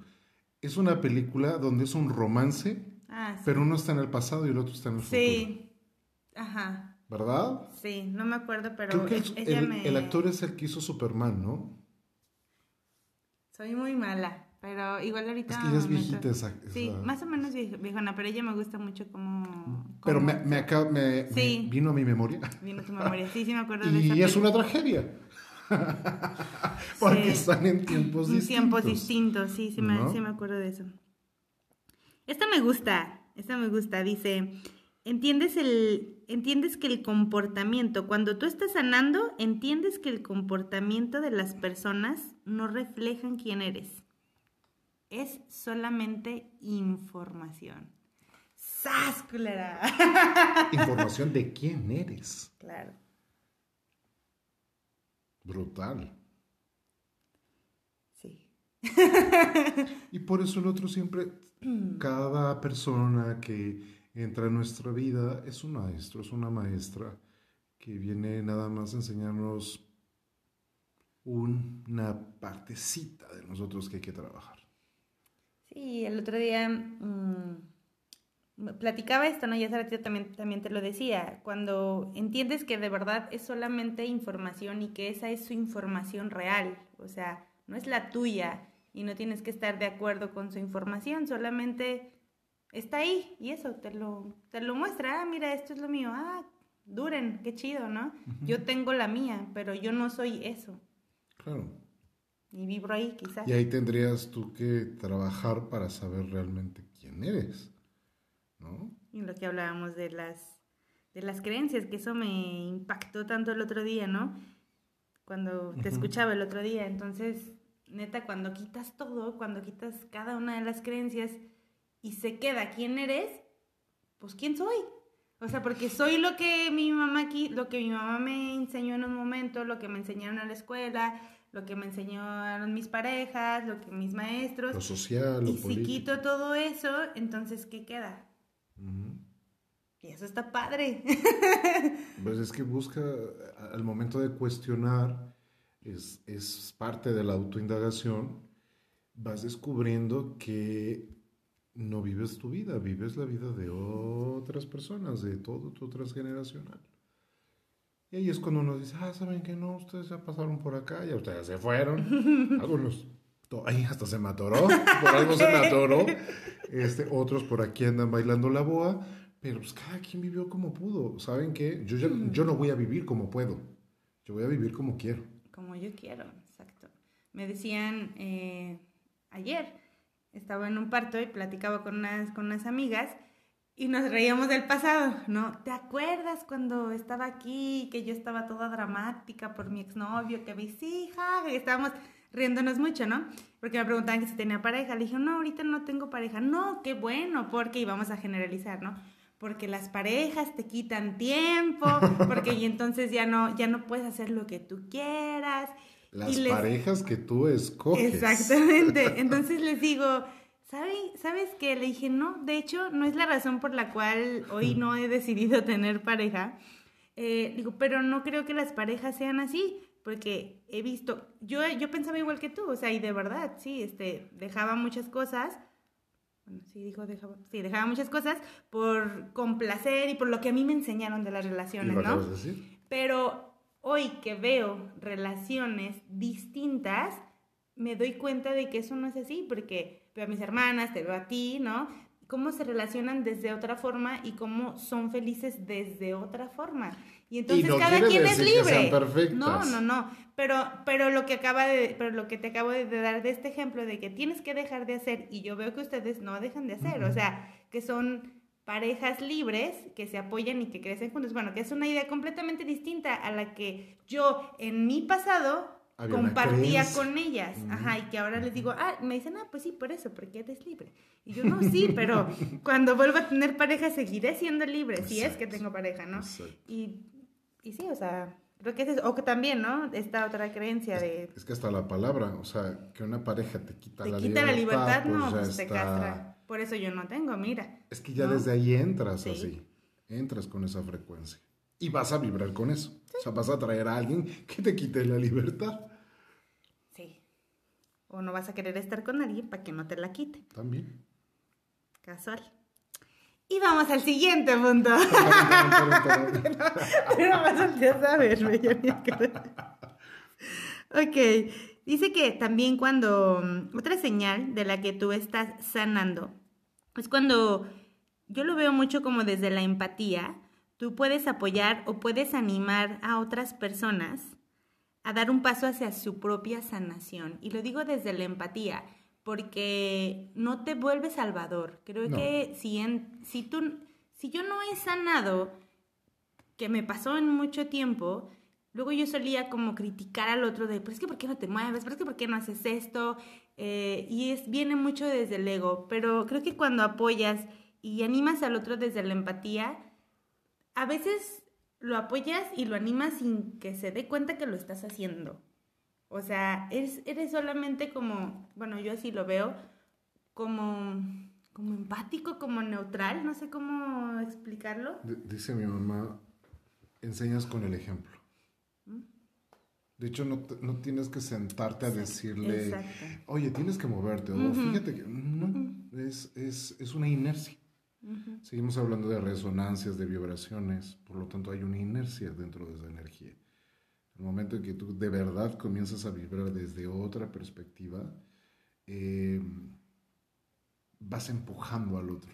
Es una película donde es un romance, Ah, sí. pero uno está en el pasado y el otro está en el futuro. Sí. Ajá. ¿Verdad? Sí, no me acuerdo, pero Creo que e- el, ella el- me... el actor es el que hizo Superman, ¿no? Soy muy mala, pero igual ahorita... Es que ya es viejita esa. Sí, más o menos vie- viejona, pero ella me gusta mucho como... Pero me, me, acaba- me- me Sí. vino a mi memoria. Vino tu memoria, sí, sí me acuerdo de esa Y es una tragedia. (laughs) Porque Sí. están en tiempos En distintos. tiempos distintos, sí, sí me, ¿No? sí me acuerdo de eso. Esta me gusta, esta me gusta, dice, entiendes el, entiendes que el comportamiento, cuando tú estás sanando, entiendes que el comportamiento de las personas no reflejan quién eres. Es solamente información. ¡Sas, culera! (laughs) Información de quién eres. claro. Brutal. Sí. Y por eso el otro siempre, cada persona que entra en nuestra vida es un maestro, es una maestra que viene nada más a enseñarnos una partecita de nosotros que hay que trabajar. Sí, el otro día mm, platicaba esto, ¿no? Y hace ratito también, también te lo decía. Cuando entiendes que de verdad es solamente información y que esa es su información real, o sea, no es la tuya y no tienes que estar de acuerdo con su información, solamente está ahí y eso te lo, te lo muestra. Ah, mira, esto es lo mío. Ah, duren, qué chido, ¿no? Yo tengo la mía, pero yo no soy eso. Claro. Y vibro ahí, quizás. Y ahí tendrías tú que trabajar para saber realmente quién eres, ¿no? Y lo que hablábamos de las, de las creencias, que eso me impactó tanto el otro día, ¿no? Cuando te escuchaba el otro día. Entonces, neta, cuando quitas todo, cuando quitas cada una de las creencias y se queda quién eres, pues quién soy. O sea, porque soy lo que mi mamá aquí, lo que mi mamá me enseñó en un momento, lo que me enseñaron en la escuela, lo que me enseñaron mis parejas, lo que mis maestros. Lo social, lo y si político. quito todo eso, entonces ¿qué queda? Ujú. Y eso está padre. (laughs) Pues es que busca, a- al momento de cuestionar, es, es parte de la autoindagación, vas descubriendo que no vives tu vida, vives la vida de otras personas, de todo tu transgeneracional. Y ahí es cuando uno dice, ah, ¿saben que no? Ustedes ya pasaron por acá, ya ustedes se fueron. (laughs) Algunos, ahí hasta se me atoró, por algo se me atoró. Este, otros por aquí andan bailando la boa, pero pues cada quien vivió como pudo. ¿Saben qué? Yo, ya- yo no voy a vivir como puedo, yo voy a vivir como quiero. Como yo quiero, exacto. Me decían eh, ayer, estaba en un parto y platicaba con unas, con unas amigas y nos reíamos del pasado, ¿no? ¿Te acuerdas cuando estaba aquí, que yo estaba toda dramática por mi exnovio, que mis hijas, que estábamos riéndonos mucho, ¿no? Porque me preguntaban que si tenía pareja. Le dije, no, ahorita no tengo pareja. No, qué bueno, porque íbamos a generalizar, ¿no? Porque las parejas te quitan tiempo, porque y entonces ya no, ya no puedes hacer lo que tú quieras. Las les- parejas que tú escoges. Exactamente. (laughs) Entonces les digo, ¿sabe, ¿sabes qué? Le dije, no, de hecho, no es la razón por la cual hoy no he decidido (laughs) tener pareja. Eh, digo, pero no creo que las parejas sean así, porque he visto, yo, yo pensaba igual que tú, o sea, y de verdad, sí, este, dejaba muchas cosas. Bueno, sí, dijo, dejaba, sí, dejaba muchas cosas por complacer y por lo que a mí me enseñaron de las ¿Y relaciones, ¿no? acabas de decir? Pero hoy que veo relaciones distintas, me doy cuenta de que eso no es así, porque veo a mis hermanas, te veo a ti, ¿no? Cómo se relacionan desde otra forma y cómo son felices desde otra forma. Y entonces no cada quien es libre. No, no, no. Pero, pero lo que acaba de, pero lo que te acabo de dar de este ejemplo de que tienes que dejar de hacer, y yo veo que ustedes no dejan de hacer, o sea, que son parejas libres que se apoyan y que crecen juntos. Bueno, que es una idea completamente distinta a la que yo en mi pasado Había compartía con ellas. Ujú. Ajá, y que ahora les digo, ah, me dicen, ah, pues sí, por eso, porque eres libre. Y yo, no, sí, pero (laughs) cuando vuelva a tener pareja seguiré siendo libre, si es que Exacto. tengo pareja, ¿no? Exacto. Y, y sí, o sea, creo que es eso. O que también, ¿no? Esta otra creencia de Es que hasta la palabra, o sea, que una pareja te quita te la quita la libertad, pues no, pues te está- castra. Por eso yo no tengo, mira. Es que ya ¿no? desde ahí entras Sí. así, entras con esa frecuencia. Y vas a vibrar con eso. O sea, vas a traer a alguien que te quite la libertad. Sí. O no vas a querer estar con alguien para que no te la quite. También. Casual. Y vamos al siguiente punto. (laughs) Pero más a Ok, dice que también cuando, mm, otra señal de la que tú estás sanando, es cuando yo lo veo mucho como desde la empatía, tú puedes apoyar o puedes animar a otras personas a dar un paso hacia su propia sanación. Y lo digo desde la empatía, porque no te vuelves salvador. Creo que si, en, si, tú, si yo no he sanado, que me pasó en mucho tiempo, luego yo solía como criticar al otro de, pero es que ¿por qué no te mueves? ¿Pero es que ¿por qué no haces esto? Eh, y es, viene mucho desde el ego, pero creo que cuando apoyas y animas al otro desde la empatía, a veces lo apoyas y lo animas sin que se dé cuenta que lo estás haciendo. O sea, eres, eres solamente como, bueno, yo así lo veo, como, como empático, como neutral, no sé cómo explicarlo. dice mi mamá, enseñas con el ejemplo. ¿Mm? De hecho, no, no, tienes que sentarte a decirle, oye, tienes que moverte, o fíjate que no, es, es, es, una inercia. Seguimos hablando de resonancias, de vibraciones, por lo tanto hay una inercia dentro de esa energía. El momento en que tú de verdad comienzas a vibrar desde otra perspectiva, eh, vas empujando al otro.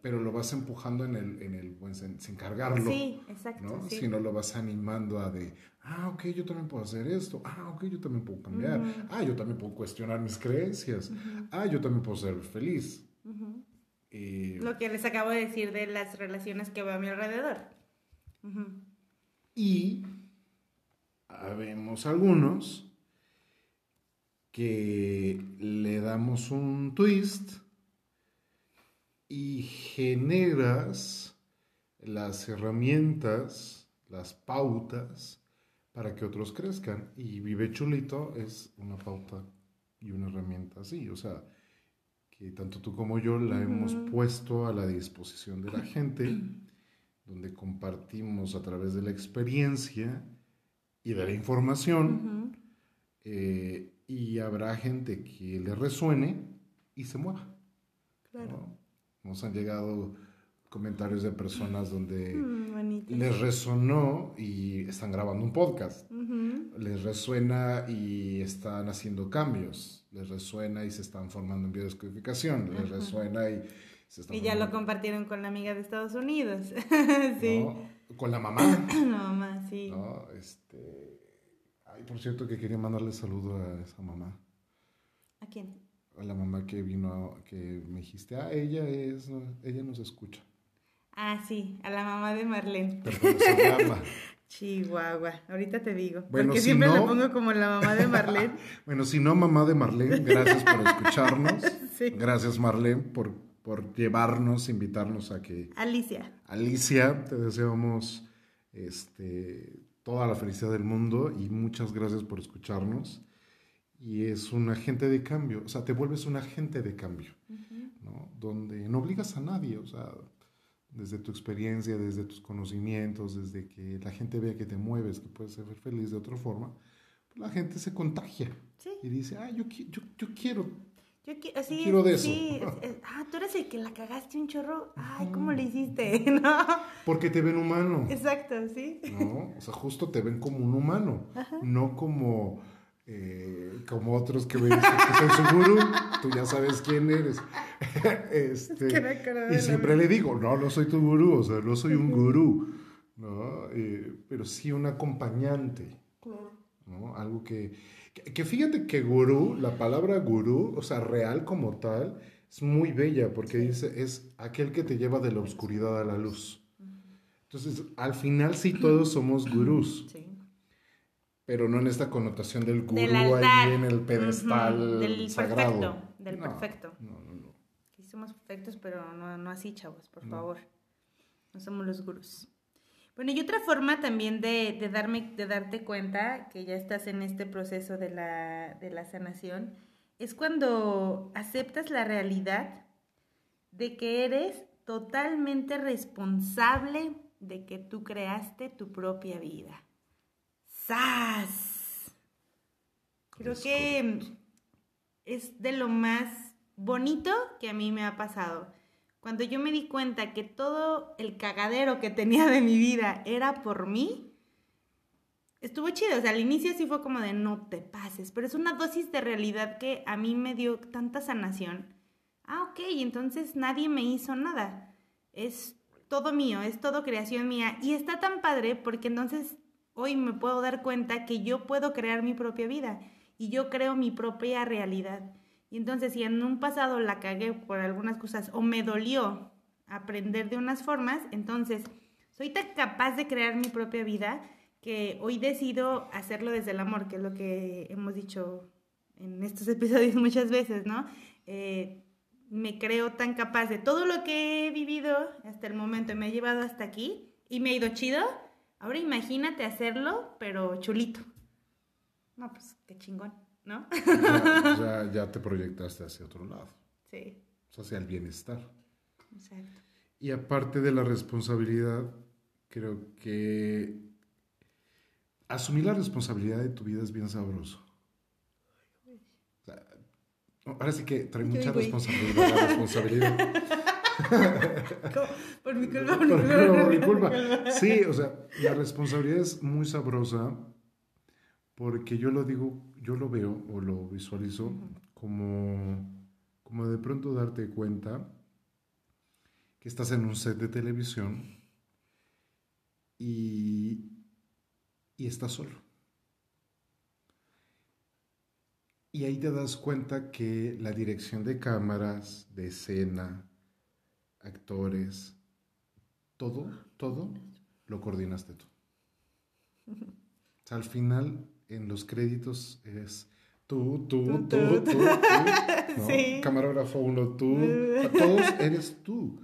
pero lo vas empujando en el, en el sin cargarlo. Sí, exacto. ¿no? Sino lo vas animando a de, ah, ok, yo también puedo hacer esto. Ah, ok, yo también puedo cambiar. Ah, yo también puedo cuestionar mis creencias. Ah, yo también puedo ser feliz. lo que les acabo de decir de las relaciones que veo a mi alrededor. Y habemos algunos que le damos un twist y generas las herramientas, las pautas para que otros crezcan. Y Vive Chulito es una pauta y una herramienta así, o sea, que tanto tú como yo la hemos puesto a la disposición de la gente, donde compartimos a través de la experiencia y de la información, eh, y habrá gente que le resuene y se mueva. Claro. Nos han llegado comentarios de personas donde mm, les resonó y están grabando un podcast. Les resuena y están haciendo cambios. Les resuena y se están formando en biodescodificación. Les resuena y se están Y ya lo compartieron con la amiga de Estados Unidos. (laughs) sí. Con la mamá. (coughs) la mamá, sí. ¿no? Este... Ay, por cierto que quería mandarle saludo a esa mamá. ¿A quién? A la mamá que vino, que me dijiste, ah, ella es, ella nos escucha. Ah, sí, a la mamá de Marlene. Pero se llama? (laughs) Chihuahua, ahorita te digo. porque siempre le pongo como la mamá de Marlene. (laughs) bueno, si no, mamá de Marlene, gracias por escucharnos. (laughs) sí. Gracias, Marlene, por por llevarnos, invitarnos a que... Alicia. Alicia, te deseamos este, toda la felicidad del mundo y muchas gracias por escucharnos. Y es un agente de cambio, o sea, te vuelves un agente de cambio, ¿no? Donde no obligas a nadie, o sea, desde tu experiencia, desde tus conocimientos, desde que la gente vea que te mueves, que puedes ser feliz de otra forma, pues la gente se contagia y dice, ah, yo, yo, yo quiero yo quiero de eso. Sí, ah, tú eres el que la cagaste un chorro. Ay, ¿cómo le hiciste? (laughs) ¿No? Porque te ven humano. Exacto, sí. ¿No? O sea, justo te ven como un humano, no como, eh, como otros que me dicen que soy su gurú. Tú ya sabes quién eres. (laughs) este, y siempre le digo, no, no soy tu gurú, o sea, no soy un gurú, ¿no? Eh, pero sí un acompañante, ¿no? Algo que que, fíjate que gurú, la palabra gurú, o sea, real como tal, es muy bella porque dice, es aquel que te lleva de la oscuridad a la luz. Entonces, al final sí todos somos gurús. (clears throat) Sí. Pero no en esta connotación del gurú ahí en el pedestal del sagrado. Perfecto, del perfecto. No, no, no. Sí somos perfectos, pero no, no así, chavos, por favor. No somos los gurús. Bueno, y otra forma también de, darme, de darte cuenta que ya estás en este proceso de la, de la sanación es cuando aceptas la realidad de que eres totalmente responsable de que tú creaste tu propia vida. ¡Sas! Creo que es de lo más bonito que a mí me ha pasado cuando yo me di cuenta que todo el cagadero que tenía de mi vida era por mí, estuvo chido. O sea, al inicio sí fue como de no te pases, pero es una dosis de realidad que a mí me dio tanta sanación. Ah, ok, entonces nadie me hizo nada. Es todo mío, es todo creación mía. Y está tan padre porque entonces hoy me puedo dar cuenta que yo puedo crear mi propia vida y yo creo mi propia realidad. Y entonces si en un pasado la cagué por algunas cosas o me dolió aprender de unas formas, entonces soy tan capaz de crear mi propia vida que hoy decido hacerlo desde el amor, que es lo que hemos dicho en estos (laughs) episodios muchas veces, ¿no? Eh, me creo tan capaz de todo lo que he vivido hasta el momento me ha llevado hasta aquí y me ha ido chido. Ahora imagínate hacerlo, pero chulito. No, pues qué chingón. ¿No? Ya, (laughs) ya, te proyectaste hacia otro lado. Sí. hacia el bienestar. Exacto. Y aparte de la responsabilidad, creo que asumir la responsabilidad de tu vida es bien sabroso. ahora sí que trae mucha responsabilidad la responsabilidad. (laughs) Por mi culpa, por mi culpa. Sí, o sea, la responsabilidad es muy sabrosa porque yo lo digo, yo lo veo o lo visualizo como, como de pronto darte cuenta que estás en un set de televisión y, y estás solo. Y ahí te das cuenta que la dirección de cámaras, de escena, actores, todo, todo lo coordinaste tú. al final en los créditos es tú, tú, tú, tú, tú, (laughs) Camarógrafo uno, tú, todos eres tú.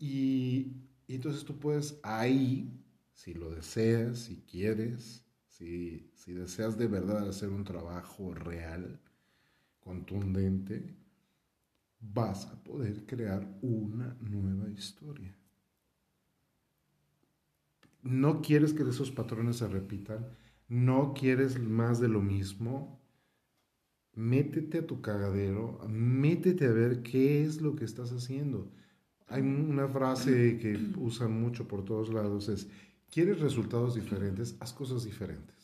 Y, entonces tú puedes ahí, si lo deseas, si quieres, si, si deseas de verdad hacer un trabajo real, contundente, vas a poder crear una nueva historia. No quieres que esos patrones se repitan, no quieres más de lo mismo, métete a tu cagadero, métete a ver qué es lo que estás haciendo. Hay una frase que usan mucho por todos lados, es, ¿quieres resultados diferentes? Haz cosas diferentes.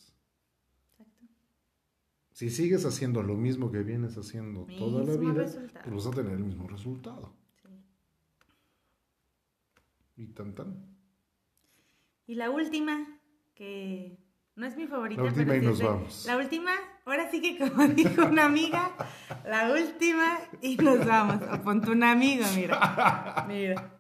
Si sigues haciendo lo mismo que vienes haciendo toda la vida, pues vas a tener el mismo resultado. Y tan tan. Y la última, que no es mi favorita. La última y nos vamos. La última, ahora sí que como (laughs) dijo una amiga, la última y nos vamos. Apuntó un amigo, mira. Mira.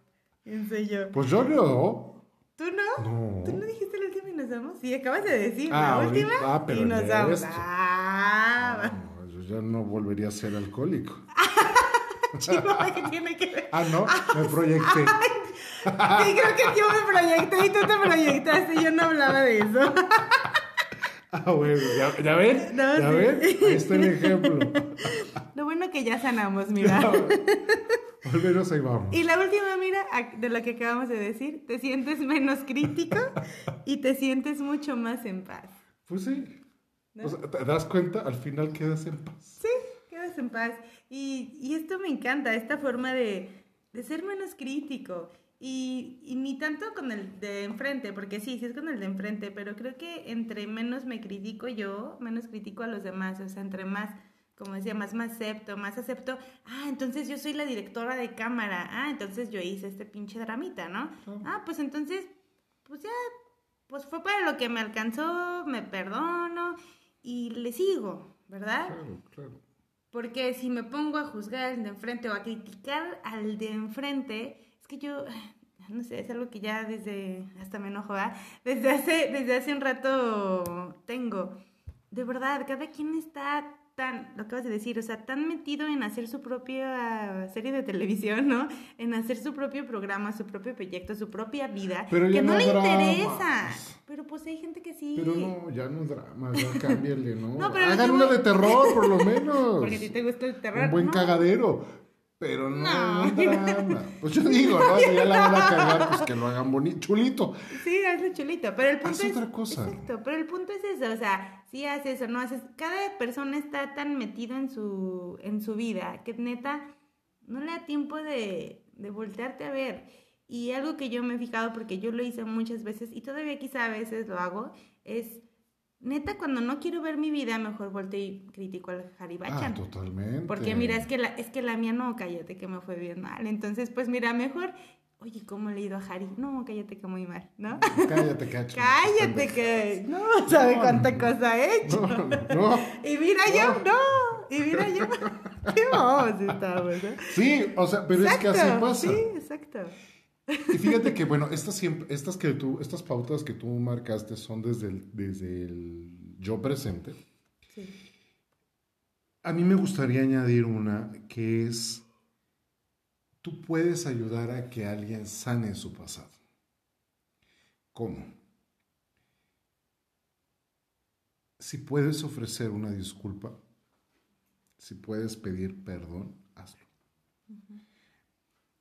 ¿Quién soy yo? Pues yo no. ¿Tú no? No. ¿Tú no dijiste la última y nos vamos? Sí, acabas de decir ah, la última ah, pero y nos vamos. Ah, no, yo ya no volvería a ser alcohólico. (laughs) Chico, ¿qué tiene que ver? Ah, no, me proyecté. Sí, creo que yo me proyecté y tú te proyectaste. Yo no hablaba de eso. Ah, bueno, ¿ya, ya ven? ¿Ya ven? Ahí está el ejemplo. (laughs) Lo bueno que ya sanamos, (laughs) mira. al menos ahí vamos. Y la última, mira, de lo que acabamos de decir, te sientes menos crítico (laughs) y te sientes mucho más en paz. Pues sí. O sea, ¿te das cuenta? Al final quedas en paz. Sí, quedas en paz. Y, y esto me encanta, esta forma de, de ser menos crítico y, y, ni tanto con el de enfrente, porque sí, sí es con el de enfrente, pero creo que entre menos me critico yo, menos critico a los demás, o sea, entre más, como decía, más me acepto, más acepto, ah, entonces yo soy la directora de cámara, ah, entonces yo hice este pinche dramita, ¿no? Ah, pues entonces, pues ya, pues fue para lo que me alcanzó, me perdono y le sigo, ¿verdad? Claro, claro. Porque si me pongo a juzgar al de enfrente o a criticar al de enfrente, es que yo, (sighs) no sé, es algo que ya desde, hasta me enojo, ¿verdad? Desde hace, desde hace un rato tengo. De verdad, cada quien está tan, lo que vas a decir, o sea, tan metido en hacer su propia serie de televisión, ¿no? En hacer su propio programa, su propio proyecto, su propia vida, que no, le interesa. Pero pues hay gente que sí. Pero no, ya no drama, ya cámbiale, ¿no? (laughs) no pero Hagan una de terror, por lo (laughs) menos. Porque ti te gusta el terror. Un buen cagadero. Pero no, no. (laughs) drama. Pues yo digo, ¿no? Si ya la van a cagar, pues que lo hagan bonito, chulito. Sí, hazlo chulito. Pero el punto es. otra cosa. Exacto. Pero el punto es eso. O sea, si haces o no haces. Cada persona está tan metido en su, en su vida que neta no le da tiempo de, de voltearte a ver. Y algo que yo me he fijado, porque yo lo hice muchas veces y todavía quizá a veces lo hago, es neta cuando no quiero ver mi vida, mejor volteo y critico al Haribachan. Ah, totalmente. Porque mira, es que, la, es que la mía no, cállate que me fue bien mal. Entonces, pues mira, mejor Oye, ¿cómo le he ido a Harry? No, cállate que muy mal, ¿no? Cállate, cacho. (laughs) cállate que no sabe cuánta cosa he hecho. (laughs) No, no. Y mira yo, no. Y mira yo. Qué vamos estamos, ¿eh? Sí, o sea, pero es que así pasa. Sí, exacto. Y fíjate que, bueno, estas, estas, que tú, estas pautas que tú marcaste son desde el, desde el yo presente. Sí. A mí me gustaría añadir una que es tú puedes ayudar a que alguien sane su pasado. ¿Cómo? Si puedes ofrecer una disculpa, si puedes pedir perdón.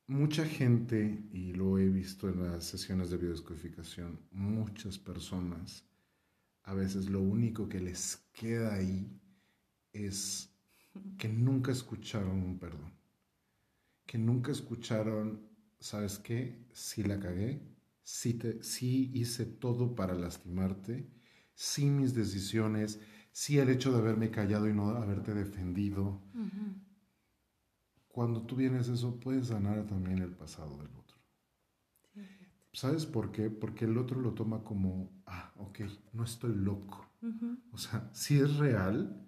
Mucha gente, y lo he visto en las sesiones de biodescodificación, muchas personas, a veces lo único que les queda ahí es que nunca escucharon un perdón que nunca escucharon, ¿sabes qué? Sí la cagué, sí, te, sí hice todo para lastimarte, sí mis decisiones, sí el hecho de haberme callado y no haberte defendido. Cuando tú vienes eso, puedes sanar también el pasado del otro. ¿Sabes por qué? Porque el otro lo toma como, ah, ok, no estoy loco. O sea, si es real,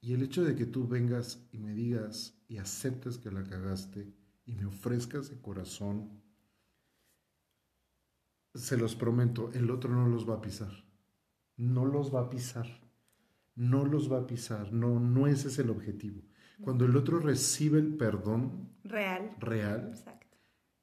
y el hecho de que tú vengas y me digas y aceptes que la cagaste y me ofrezcas de corazón, se los prometo, el otro no los va a pisar. No los va a pisar. No los va a pisar. No, no ese es el objetivo. Cuando el otro recibe el perdón real, real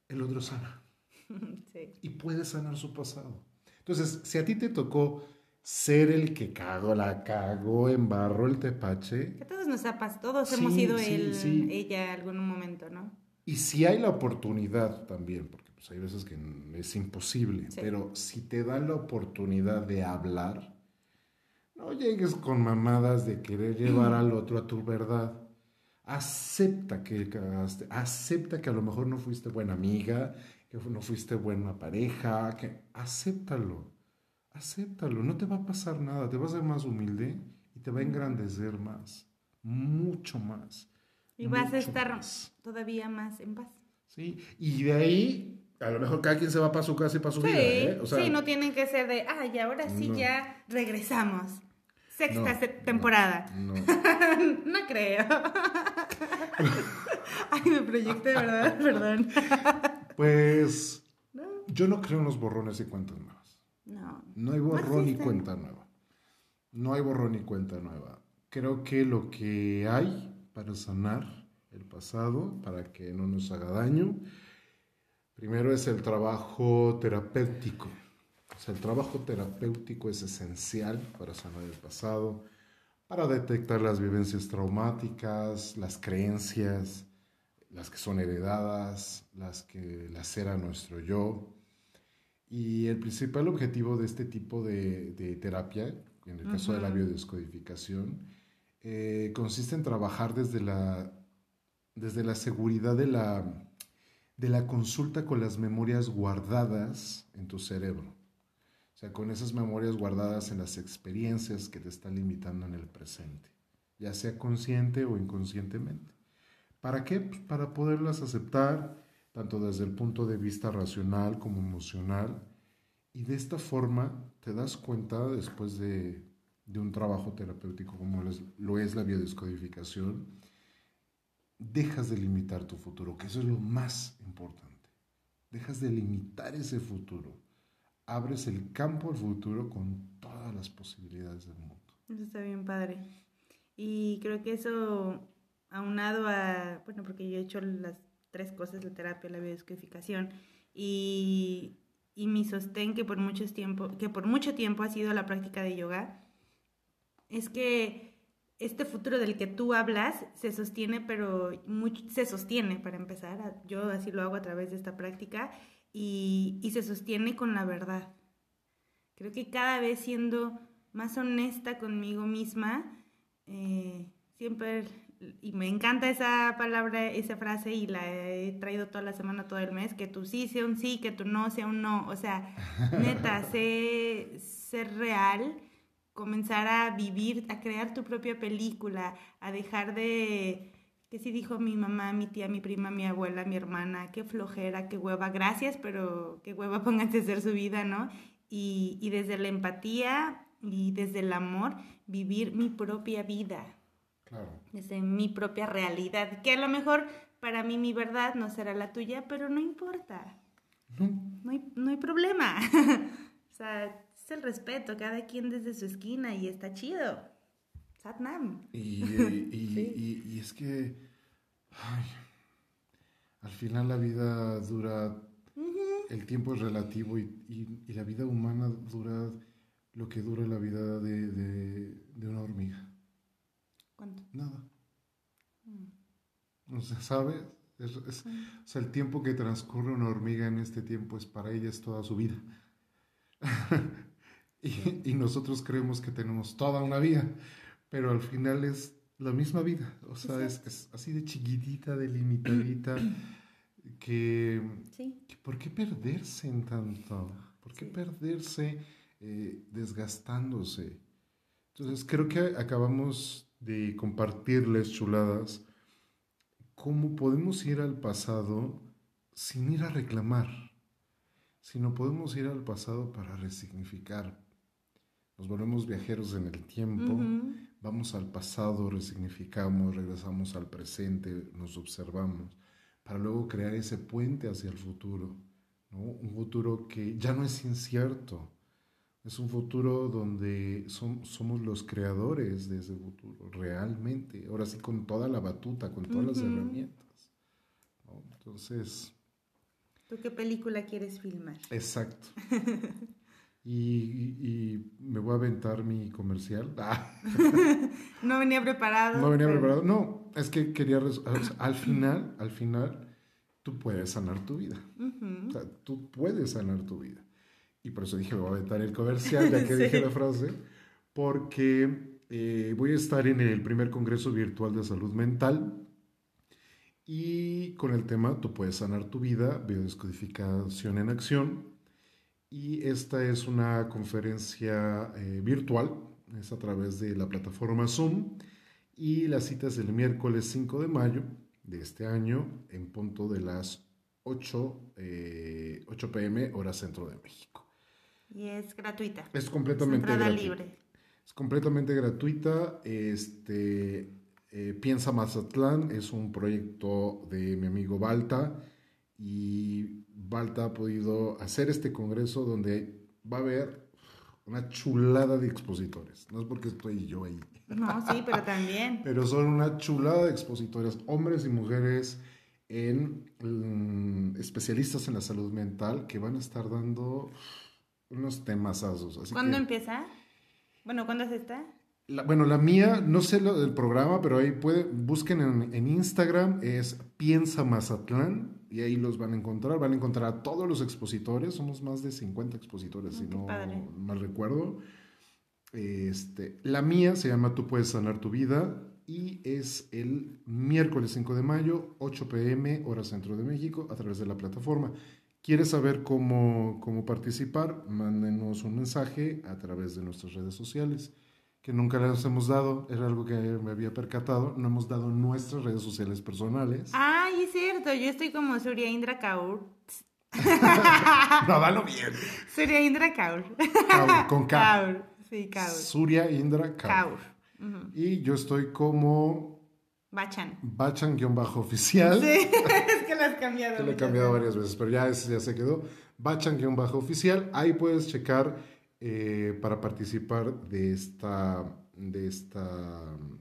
el otro sana. (laughs) Y puede sanar su pasado. Entonces, si a ti te tocó ser el que cago, la cago, barro el tepache. Que todos nos ha pasado, todos hemos sido él, ella algún momento, ¿no? Y si hay la oportunidad también, porque pues hay veces que es imposible, pero si te dan la oportunidad de hablar, no llegues con mamadas de querer llevar (clears throat) al otro a tu verdad. Acepta que cagaste, acepta que a lo mejor no fuiste buena amiga, que no fuiste buena pareja, que acéptalo acéptalo, no te va a pasar nada, te vas a ser más humilde y te va a engrandecer más, mucho más. Y vas a estar todavía más en paz. Sí, y de ahí, a lo mejor cada quien se va para su casa y para su vida. ¿eh? sí, no tienen que ser de, ay, ahora sí ya regresamos. Sexta temporada. No. (laughs) no creo. (laughs) ay, me proyecté, ¿verdad? (laughs) Perdón. pues, yo no creo en los borrones y cuentas más. No. No hay borrón ni cuenta nueva. No hay borrón ni cuenta nueva. Creo que lo que hay para sanar el pasado, para que no nos haga daño, primero es el trabajo terapéutico. Sea, el trabajo terapéutico es esencial para sanar el pasado, para detectar las vivencias traumáticas, las creencias, las que son heredadas, las que lacera nuestro yo, y el principal objetivo de este tipo de, terapia, en el caso de la biodescodificación, eh, consiste en trabajar desde la, desde la seguridad de la, de la consulta con las memorias guardadas en tu cerebro. Con esas memorias guardadas en las experiencias que te están limitando en el presente, ya sea consciente o inconscientemente. ¿Para qué? Pues para poderlas aceptar, tanto desde el punto de vista racional como emocional. Y de esta forma te das cuenta después de, un trabajo terapéutico como lo es la biodescodificación, dejas de limitar tu futuro, que eso es lo más importante. Dejas de limitar ese futuro. Abres el campo al futuro con todas las posibilidades del mundo. Eso está bien padre. Y creo que eso, aunado a, bueno, porque yo he hecho las tres cosas, la terapia, la biodescodificación y, y mi sostén que por, mucho tiempo, que por mucho tiempo ha sido la práctica de yoga, es que este futuro del que tú hablas se sostiene, pero se sostiene para empezar, yo así lo hago a través de esta práctica, y, y se sostiene con la verdad. Creo que cada vez siendo más honesta conmigo misma, eh, siempre y me encanta esa palabra, esa frase y la he traído toda la semana, todo el mes, que tu sí sea un sí, que tu no sea un no. O sea, (laughs) neta, sé ser real, comenzar a vivir, a crear tu propia película, a dejar de que sí dijo mi mamá, mi tía, mi prima, mi abuela, mi hermana, qué flojera, qué hueva, gracias, pero qué hueva pónganse a hacer su vida, ¿no? Y, y desde la empatía y desde el amor, vivir mi propia vida. Claro. Desde mi propia realidad, que a lo mejor para mí mi verdad no será la tuya, pero no importa. No, no, hay, no hay problema. (laughs) o sea, es el respeto, cada quien desde su esquina y está chido. Satnam. (laughs) Y, y, es que al final la vida dura, el tiempo es relativo y, la vida humana dura lo que dura la vida de, una hormiga. ¿Cuánto? Nada. Mm. O sea, ¿sabes? o sea, el tiempo que transcurre una hormiga en este tiempo es para ella es toda su vida. (laughs) y, y, nosotros creemos que tenemos toda una vida, pero al final es la misma vida. O sea, es, así de chiquitita, delimitadita, (clears throat) que, que, ¿por qué perderse en tanto? ¿Por qué perderse eh, desgastándose? Entonces, creo que acabamos de compartirles, chuladas, cómo podemos ir al pasado sin ir a reclamar, sino podemos ir al pasado para resignificar. Nos volvemos viajeros en el tiempo, vamos al pasado, resignificamos, regresamos al presente, nos observamos, para luego crear ese puente hacia el futuro, un futuro que ya no es incierto, es un futuro donde somos los creadores de ese futuro, realmente, ahora sí con toda la batuta, con todas las herramientas. Entonces... ¿Tú qué película quieres filmar? Exacto. (laughs) y, me voy a aventar mi comercial. Ah. (laughs) no venía preparado. No venía preparado. No, es que quería... al final, al final, tú puedes sanar tu vida. O sea, tú puedes sanar tu vida. Y por eso dije, me voy a aventar el comercial, ya (laughs) que dije la frase, porque eh, voy a estar en el primer Congreso Virtual de Salud Mental y con el tema Tú puedes sanar tu vida, biodescodificación en acción y esta es una conferencia eh, virtual, es a través de la plataforma Zoom. Y la cita es el miércoles 5 de mayo de este año, en punto de las 8, 8 eh, pm, hora centro de México. Y es gratuita. Es completamente gratuita. libre. Es completamente gratuita. Este, eh, Piensa Mazatlán es un proyecto de mi amigo Balta y Balta ha podido hacer este congreso donde va a haber una chulada de expositores. No es porque estoy yo ahí. No, sí, pero también. (laughs) pero son una chulada de expositores, hombres y mujeres en mm, especialistas en la salud mental que van a estar dando unos temasazos. ¿Cuándo empieza? Bueno, ¿cuándo es esta? bueno, la mía, no sé lo del programa, pero ahí pueden, busquen en, en Instagram, es Piensa Mazatlán y ahí los van a encontrar. Van a encontrar a todos los expositores, somos más de 50 expositores, si no mal recuerdo. Este, la mía se llama Tú puedes sanar tu vida y es el miércoles 5 de mayo, 8 pm, hora centro de México, a través de la plataforma. ¿Quieres saber cómo, cómo participar? Mándenos un mensaje a través de nuestras redes sociales que nunca les hemos dado, era algo que me había percatado, no hemos dado nuestras redes sociales personales. Ay, es cierto, yo estoy como Surya Indra Kaur. (laughs) no, dalo bien. Surya Indra Kaur. con K. Kaur, sí, Kaur. Surya Indra Kaur. Y yo estoy como... Bachan. Bachan-oficial. Sí, (laughs) es que lo has cambiado. lo he cambiado varias veces, pero ya, ya se quedó. Bachan-oficial, ahí puedes checar eh, para participar de esta, de esta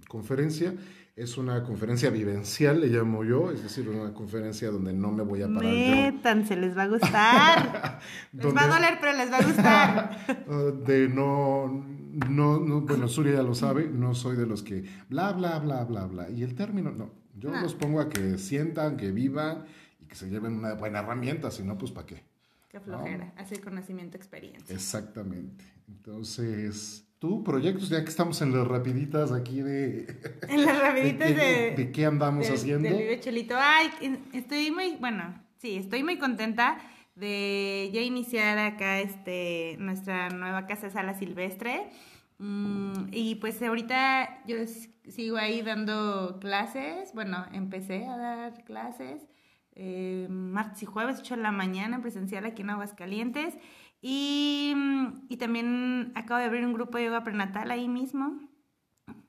conferencia. Es una conferencia vivencial, le llamo yo, es decir, una conferencia donde no me voy a parar Metan, se les va a gustar. (laughs) les va a doler, pero les va a gustar. (laughs) de no, no, no, bueno, Surya ya lo sabe, no soy de los que bla, bla, bla, bla, bla. Y el término, no, yo los pongo a que sientan, que vivan y que se lleven una buena herramienta, si no, pues ¿para qué? Qué flojera, así conocimiento, experiencia. Exactamente. Entonces, tú, proyectos, ya que estamos en las rapiditas aquí de... (laughs) En las rapiditas de, de... de qué andamos haciendo. del Vive Chelito. Ay, estoy muy, bueno, sí, estoy muy contenta de ya iniciar acá este nuestra nueva casa sala silvestre. Mm, y pues ahorita yo sigo ahí dando clases. Bueno, empecé a dar clases eh, martes y jueves, 8 de la mañana, presencial aquí en Aguascalientes. Y, mm, y también acabo de abrir un grupo de yoga prenatal ahí mismo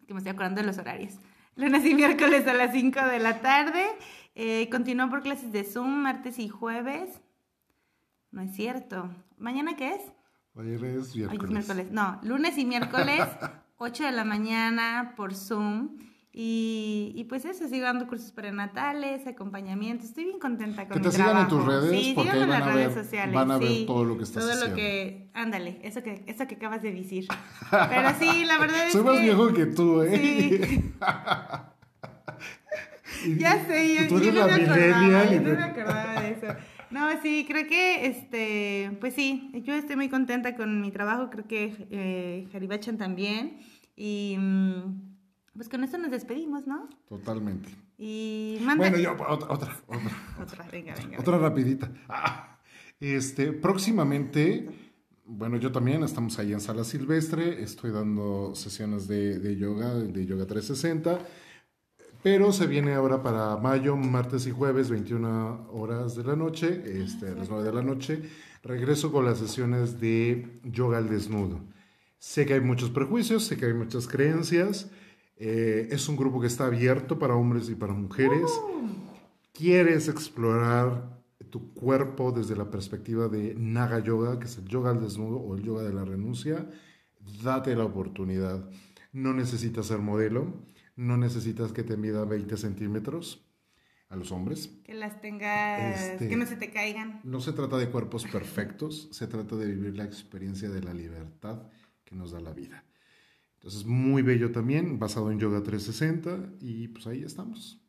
que me estoy acordando de los horarios. (laughs) Lunes y miércoles a las 5 de la tarde. Eh, continúo por clases de Zoom, martes y jueves. No es cierto. ¿Mañana qué es? Ayer es Hoy es miércoles. miércoles. No, lunes y miércoles, (laughs) 8 de la mañana por Zoom. Y, y pues eso, sigo dando cursos prenatales, acompañamientos. Estoy bien contenta con Que mi te sigan en tus trabajo. redes, Sí, porque ahí van las a redes ver- sociales. van a ver sí. todo lo que estás Todo haciendo. lo que... Ándale, eso que, eso que acabas de decir. Pero sí, la verdad (laughs) es Soy que... más viejo que tú, ¿eh? Sí. (laughs) Ya sé, yo, yo no me acordaba, yo no me acordaba de eso. No, sí, creo que, este, pues sí, yo estoy muy contenta con mi trabajo, creo que eh, Jaribachan también, y mm, pues con esto nos despedimos, ¿no? Totalmente. Y manda... Bueno, yo, otra, otra, otra. Otra, venga, venga. Otra rapidita. Ah, este, próximamente, bueno, yo también estamos ahí en Sala Silvestre, estoy dando sesiones de, de yoga, de yoga 360, pero se viene ahora para mayo, martes y jueves, 21 horas de la noche, este, a las 9 de la noche, regreso con las sesiones de yoga al desnudo. Sé que hay muchos prejuicios, sé que hay muchas creencias, eh, es un grupo que está abierto para hombres y para mujeres quieres explorar tu cuerpo desde la perspectiva de Naga Yoga, que es el yoga al desnudo o el yoga de la renuncia, date la oportunidad. No necesitas ser modelo, no necesitas que te mida 20 centímetros a los hombres. Que las tengas, Este- que no se te caigan. No se trata de cuerpos perfectos, se trata de vivir la experiencia de la libertad que nos da la vida. Entonces, muy bello también, basado en Yoga 360, y pues ahí estamos.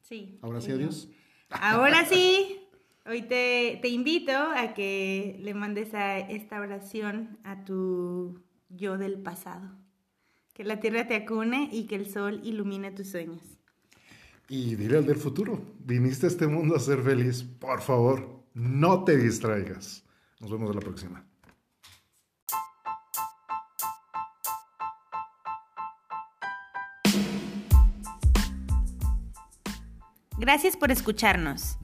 Sí. Ahora sí, adiós. Ahora (laughs) sí, hoy te, te invito a que le mandes a esta oración a tu yo del pasado. Que la tierra te acune y que el sol ilumine tus sueños. Y dile al del futuro, viniste a este mundo a ser feliz, por favor, no te distraigas. Nos vemos a la próxima. Gracias por escucharnos.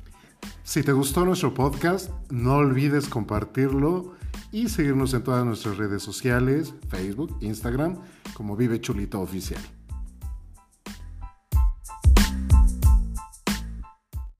Si te gustó nuestro podcast, no olvides compartirlo y seguirnos en todas nuestras redes sociales, Facebook, Instagram, como Vive Chulito Oficial.